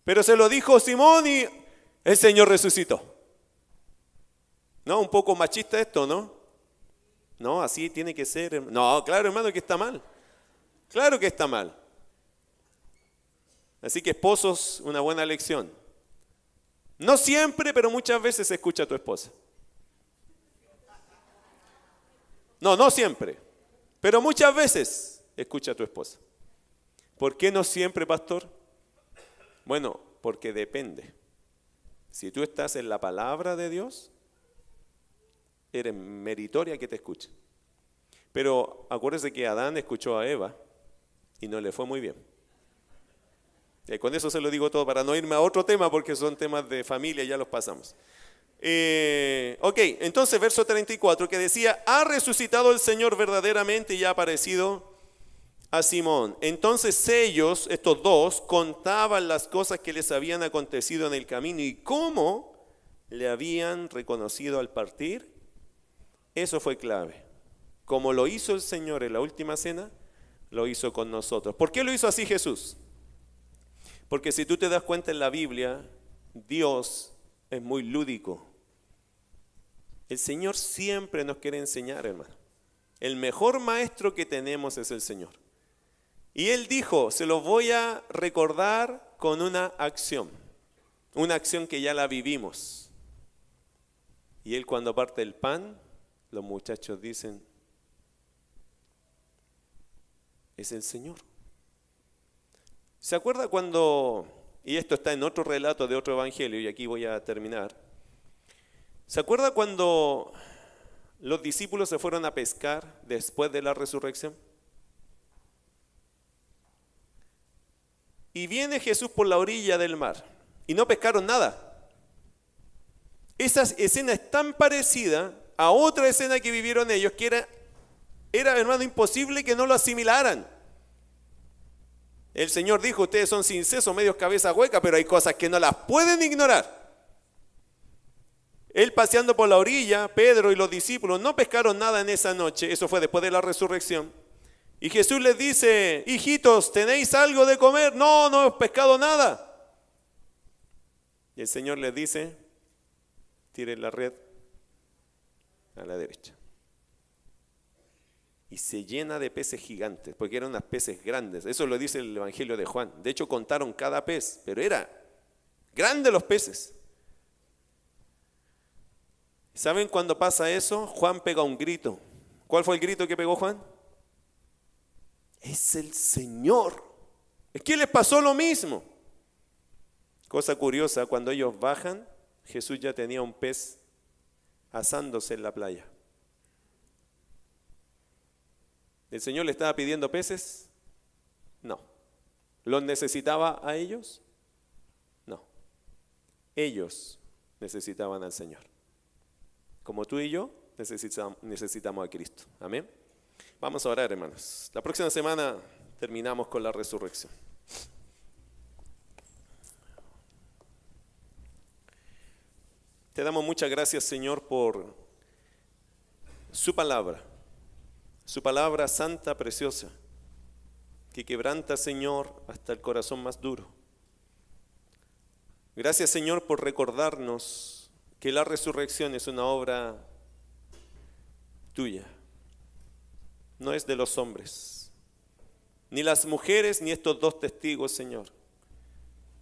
Pero se lo dijo Simón y el Señor resucitó. ¿No? Un poco machista esto, ¿no? No, así tiene que ser. No, claro, hermano, que está mal. Claro que está mal. Así que esposos, una buena lección. No siempre, pero muchas veces se escucha a tu esposa. No, no siempre, pero muchas veces escucha a tu esposa. ¿Por qué no siempre, pastor? Bueno, porque depende. Si tú estás en la palabra de Dios, eres meritoria que te escuche. Pero acuérdese que Adán escuchó a Eva y no le fue muy bien. Y con eso se lo digo todo para no irme a otro tema porque son temas de familia, ya los pasamos. Eh, ok, entonces verso 34 que decía, ha resucitado el Señor verdaderamente y ha aparecido a Simón. Entonces ellos, estos dos, contaban las cosas que les habían acontecido en el camino y cómo le habían reconocido al partir eso fue clave. Como lo hizo el Señor en la última cena, lo hizo con nosotros. ¿Por qué lo hizo así Jesús? Porque si tú te das cuenta en la Biblia, Dios es muy lúdico. El Señor siempre nos quiere enseñar, hermano. El mejor maestro que tenemos es el Señor. Y Él dijo, se lo voy a recordar con una acción. una acción que ya la vivimos. Y él cuando parte el pan, los muchachos dicen, es el Señor. ¿Se acuerda cuando, y esto está en otro relato de otro evangelio, y aquí voy a terminar, ¿se acuerda cuando los discípulos se fueron a pescar después de la resurrección? Y viene Jesús por la orilla del mar y no pescaron nada. Esa escena es tan parecida a otra escena que vivieron ellos que era, era hermano, imposible que no lo asimilaran. El Señor dijo, ustedes son sin ceso, medios cabeza hueca, pero hay cosas que no las pueden ignorar. Él paseando por la orilla, Pedro y los discípulos no pescaron nada en esa noche, eso fue después de la resurrección. Y Jesús les dice, hijitos, ¿tenéis algo de comer? No, no he pescado nada. Y el Señor les dice, tiren la red a la derecha y se llena de peces gigantes, porque eran unas peces grandes. Eso lo dice el Evangelio de Juan. De hecho, contaron cada pez, pero era grande los peces. ¿Saben cuando pasa eso? Juan pega un grito. ¿Cuál fue el grito que pegó Juan? Es el Señor. Es que les pasó lo mismo. Cosa curiosa, cuando ellos bajan, Jesús ya tenía un pez asándose en la playa. ¿El Señor le estaba pidiendo peces? No. ¿Los necesitaba a ellos? No. Ellos necesitaban al Señor. Como tú y yo necesitamos, a Cristo. Amén. Vamos a orar, hermanos. La próxima semana terminamos con la resurrección. Te damos muchas gracias, Señor, por su palabra su palabra santa, preciosa, que quebranta, Señor, hasta el corazón más duro. Gracias, Señor, por recordarnos que la resurrección es una obra tuya, no es de los hombres, ni las mujeres, ni estos dos testigos, Señor.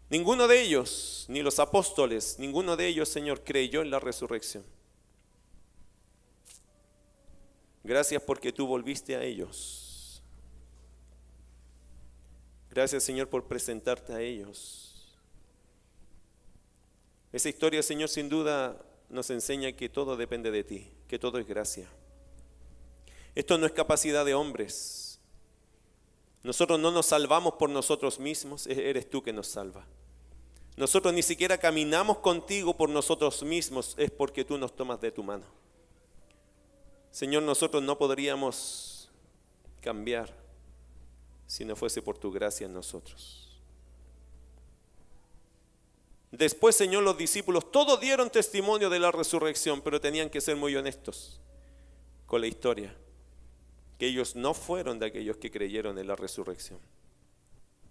Ninguno de ellos, ni los apóstoles, ninguno de ellos, Señor, creyó en la resurrección. Gracias porque tú volviste a ellos. Gracias Señor por presentarte a ellos. Esa historia, Señor, sin duda nos enseña que todo depende de ti, que todo es gracia. Esto no es capacidad de hombres. Nosotros no nos salvamos por nosotros mismos, e-, eres tú que nos salva. Nosotros ni siquiera caminamos contigo por nosotros mismos, es porque tú nos tomas de tu mano. Señor, nosotros no podríamos cambiar si no fuese por tu gracia en nosotros. Después, Señor, los discípulos todos dieron testimonio de la resurrección, pero tenían que ser muy honestos con la historia, que ellos no fueron de aquellos que creyeron en la resurrección.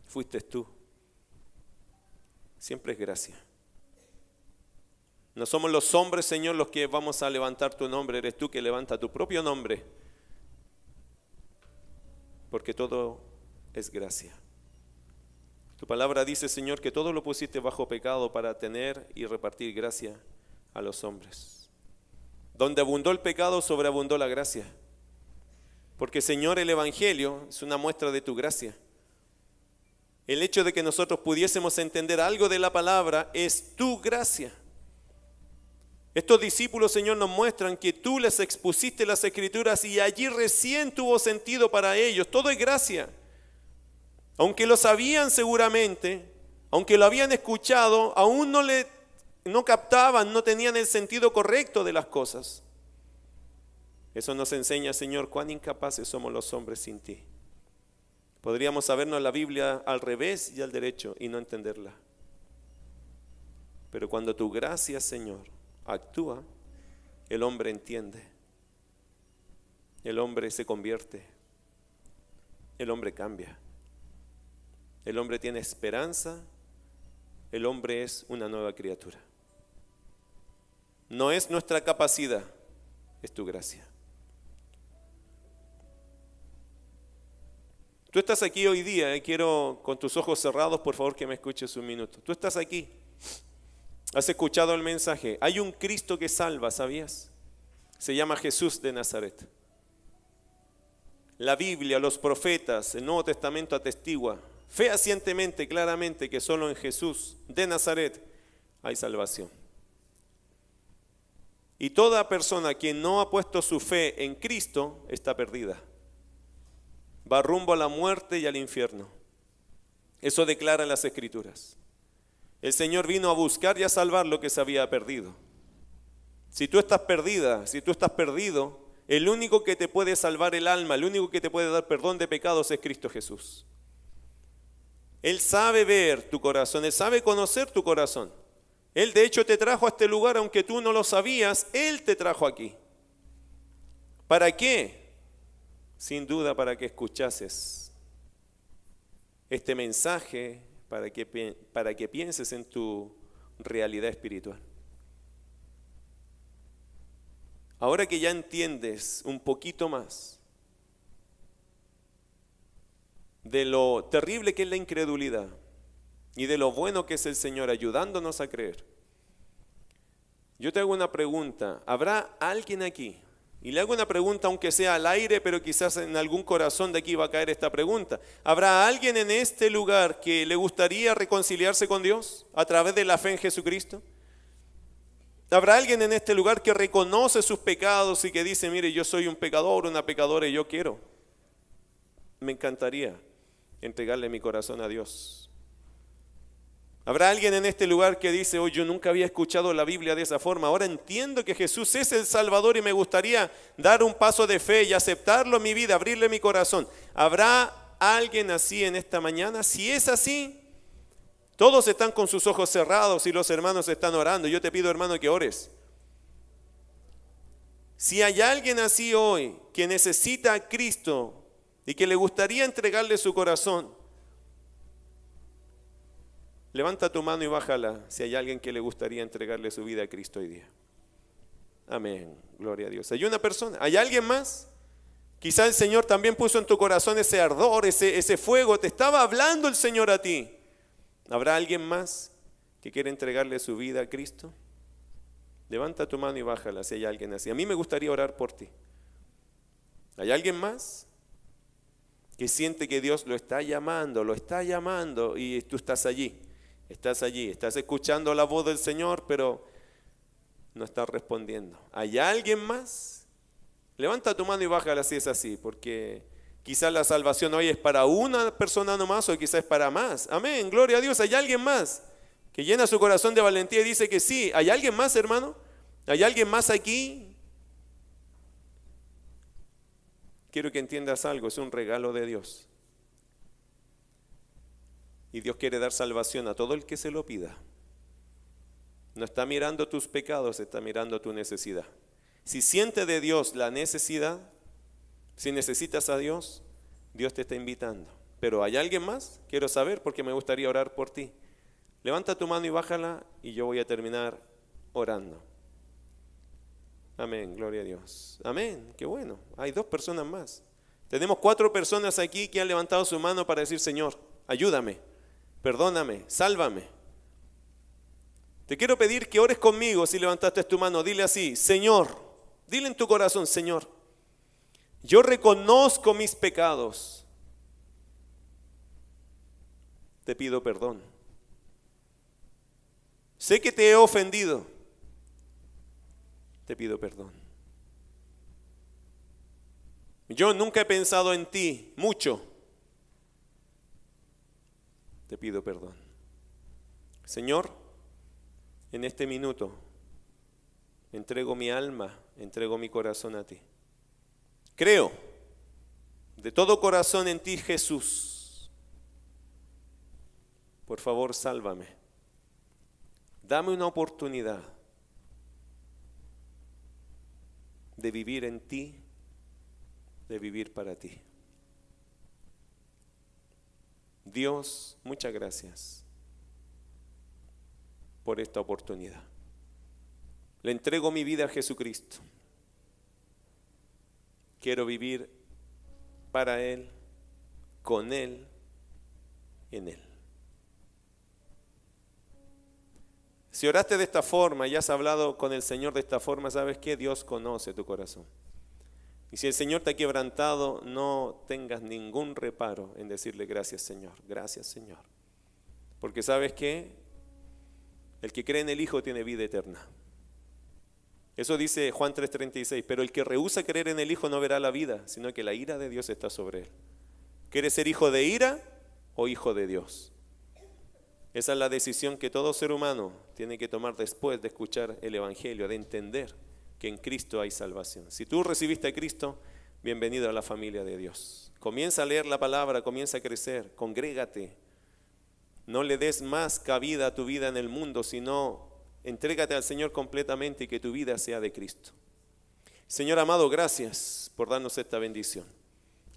Fuiste tú. Siempre es gracia. No somos los hombres, Señor, los que vamos a levantar tu nombre, eres tú que levanta tu propio nombre. Porque todo es gracia. Tu palabra dice, Señor, que todo lo pusiste bajo pecado para tener y repartir gracia a los hombres. Donde abundó el pecado, sobreabundó la gracia. Porque, Señor, el Evangelio es una muestra de tu gracia. El hecho de que nosotros pudiésemos entender algo de la palabra es tu gracia. Estos discípulos, Señor, nos muestran que tú les expusiste las escrituras y allí recién tuvo sentido para ellos. Todo es gracia. Aunque lo sabían seguramente, aunque lo habían escuchado, aún no le no captaban, no tenían el sentido correcto de las cosas. Eso nos enseña, Señor, cuán incapaces somos los hombres sin ti. Podríamos sabernos la Biblia al revés y al derecho y no entenderla. Pero cuando tu gracia, Señor, actúa, el hombre entiende, el hombre se convierte, el hombre cambia, el hombre tiene esperanza, el hombre es una nueva criatura. No es nuestra capacidad, es tu gracia. Tú estás aquí hoy día, eh, quiero con tus ojos cerrados, por favor que me escuches un minuto. Tú estás aquí ¿Has escuchado el mensaje? Hay un Cristo que salva, ¿sabías? Se llama Jesús de Nazaret. La Biblia, los profetas, el Nuevo Testamento atestigua fehacientemente, claramente, que solo en Jesús de Nazaret hay salvación. Y toda persona que no ha puesto su fe en Cristo está perdida. Va rumbo a la muerte y al infierno. Eso declara las Escrituras. El Señor vino a buscar y a salvar lo que se había perdido. Si tú estás perdida, si tú estás perdido, el único que te puede salvar el alma, el único que te puede dar perdón de pecados es Cristo Jesús. Él sabe ver tu corazón, Él sabe conocer tu corazón. Él de hecho te trajo a este lugar, aunque tú no lo sabías, Él te trajo aquí. ¿Para qué? Sin duda para que escuchases este mensaje, para que, para que pienses en tu realidad espiritual. Ahora que ya entiendes un poquito más de lo terrible que es la incredulidad y de lo bueno que es el Señor ayudándonos a creer, yo te hago una pregunta. ¿Habrá alguien aquí? Y le hago una pregunta, aunque sea al aire, pero quizás en algún corazón de aquí va a caer esta pregunta. ¿Habrá alguien en este lugar que le gustaría reconciliarse con Dios a través de la fe en Jesucristo? ¿Habrá alguien en este lugar que reconoce sus pecados y que dice, mire, yo soy un pecador, una pecadora y yo quiero? Me encantaría entregarle mi corazón a Dios. Habrá alguien en este lugar que dice, hoy yo nunca había escuchado la Biblia de esa forma, ahora entiendo que Jesús es el Salvador y me gustaría dar un paso de fe y aceptarlo en mi vida, abrirle mi corazón. ¿Habrá alguien así en esta mañana? Si es así, todos están con sus ojos cerrados y los hermanos están orando. Yo te pido, hermano, que ores. Si hay alguien así hoy que necesita a Cristo y que le gustaría entregarle su corazón, levanta tu mano y bájala si hay alguien que le gustaría entregarle su vida a Cristo hoy día. Amén, gloria a Dios. ¿Hay una persona? ¿Hay alguien más? Quizá el Señor también puso en tu corazón ese ardor, ese, ese fuego. Te estaba hablando el Señor a ti. ¿Habrá alguien más que quiera entregarle su vida a Cristo? Levanta tu mano y bájala si hay alguien así. A mí me gustaría orar por ti. ¿Hay alguien más? Que siente que Dios lo está llamando, lo está llamando y tú estás allí, estás allí, estás escuchando la voz del Señor, pero no estás respondiendo. ¿Hay alguien más? Levanta tu mano y bájala si es así, porque quizás la salvación hoy es para una persona nomás o quizás es para más. Amén, gloria a Dios. ¿Hay alguien más que llena su corazón de valentía y dice que sí? ¿Hay alguien más, hermano? ¿Hay alguien más aquí quiero que entiendas algo, es un regalo de Dios. Y Dios quiere dar salvación a todo el que se lo pida. No está mirando tus pecados, está mirando tu necesidad. Si siente de Dios la necesidad, si necesitas a Dios, Dios te está invitando. Pero ¿hay alguien más? Quiero saber porque me gustaría orar por ti. Levanta tu mano y bájala y yo voy a terminar orando. Amén, gloria a Dios. Amén, qué bueno. Hay dos personas más. Tenemos cuatro personas aquí que han levantado su mano para decir, Señor, ayúdame, perdóname, sálvame. Te quiero pedir que ores conmigo si levantaste tu mano. Dile así, Señor, dile en tu corazón, Señor, yo reconozco mis pecados. Te pido perdón. Sé que te he ofendido te pido perdón. Yo nunca he pensado en ti mucho. Te pido perdón. Señor, en este minuto entrego mi alma, entrego mi corazón a ti. Creo de todo corazón en ti, Jesús. Por favor, sálvame. Dame una oportunidad de vivir en ti, de vivir para ti. Dios, muchas gracias por esta oportunidad. Le entrego mi vida a Jesucristo. Quiero vivir para Él, con Él, en Él. Si oraste de esta forma y has hablado con el Señor de esta forma, ¿sabes qué? Dios conoce tu corazón. Y si el Señor te ha quebrantado, no tengas ningún reparo en decirle gracias Señor, gracias Señor. Porque sabes que el que cree en el Hijo tiene vida eterna. Eso dice Juan 3:36, pero el que rehúsa creer en el Hijo no verá la vida, sino que la ira de Dios está sobre él. ¿Quieres ser hijo de ira o hijo de Dios? Esa es la decisión que todo ser humano tiene que tomar después de escuchar el Evangelio, de entender que en Cristo hay salvación. Si tú recibiste a Cristo, bienvenido a la familia de Dios. Comienza a leer la palabra, comienza a crecer, congrégate. No le des más cabida a tu vida en el mundo, sino entrégate al Señor completamente y que tu vida sea de Cristo. Señor amado, gracias por darnos esta bendición.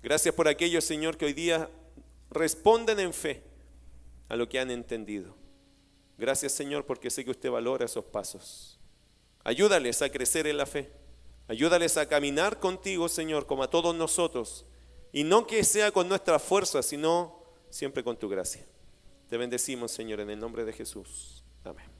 Gracias por aquellos, Señor, que hoy día responden en fe a lo que han entendido. Gracias, Señor, porque sé que usted valora esos pasos. Ayúdales a crecer en la fe. Ayúdales a caminar contigo, Señor, como a todos nosotros. Y no que sea con nuestra fuerza, sino siempre con tu gracia. Te bendecimos, Señor, en el nombre de Jesús. Amén.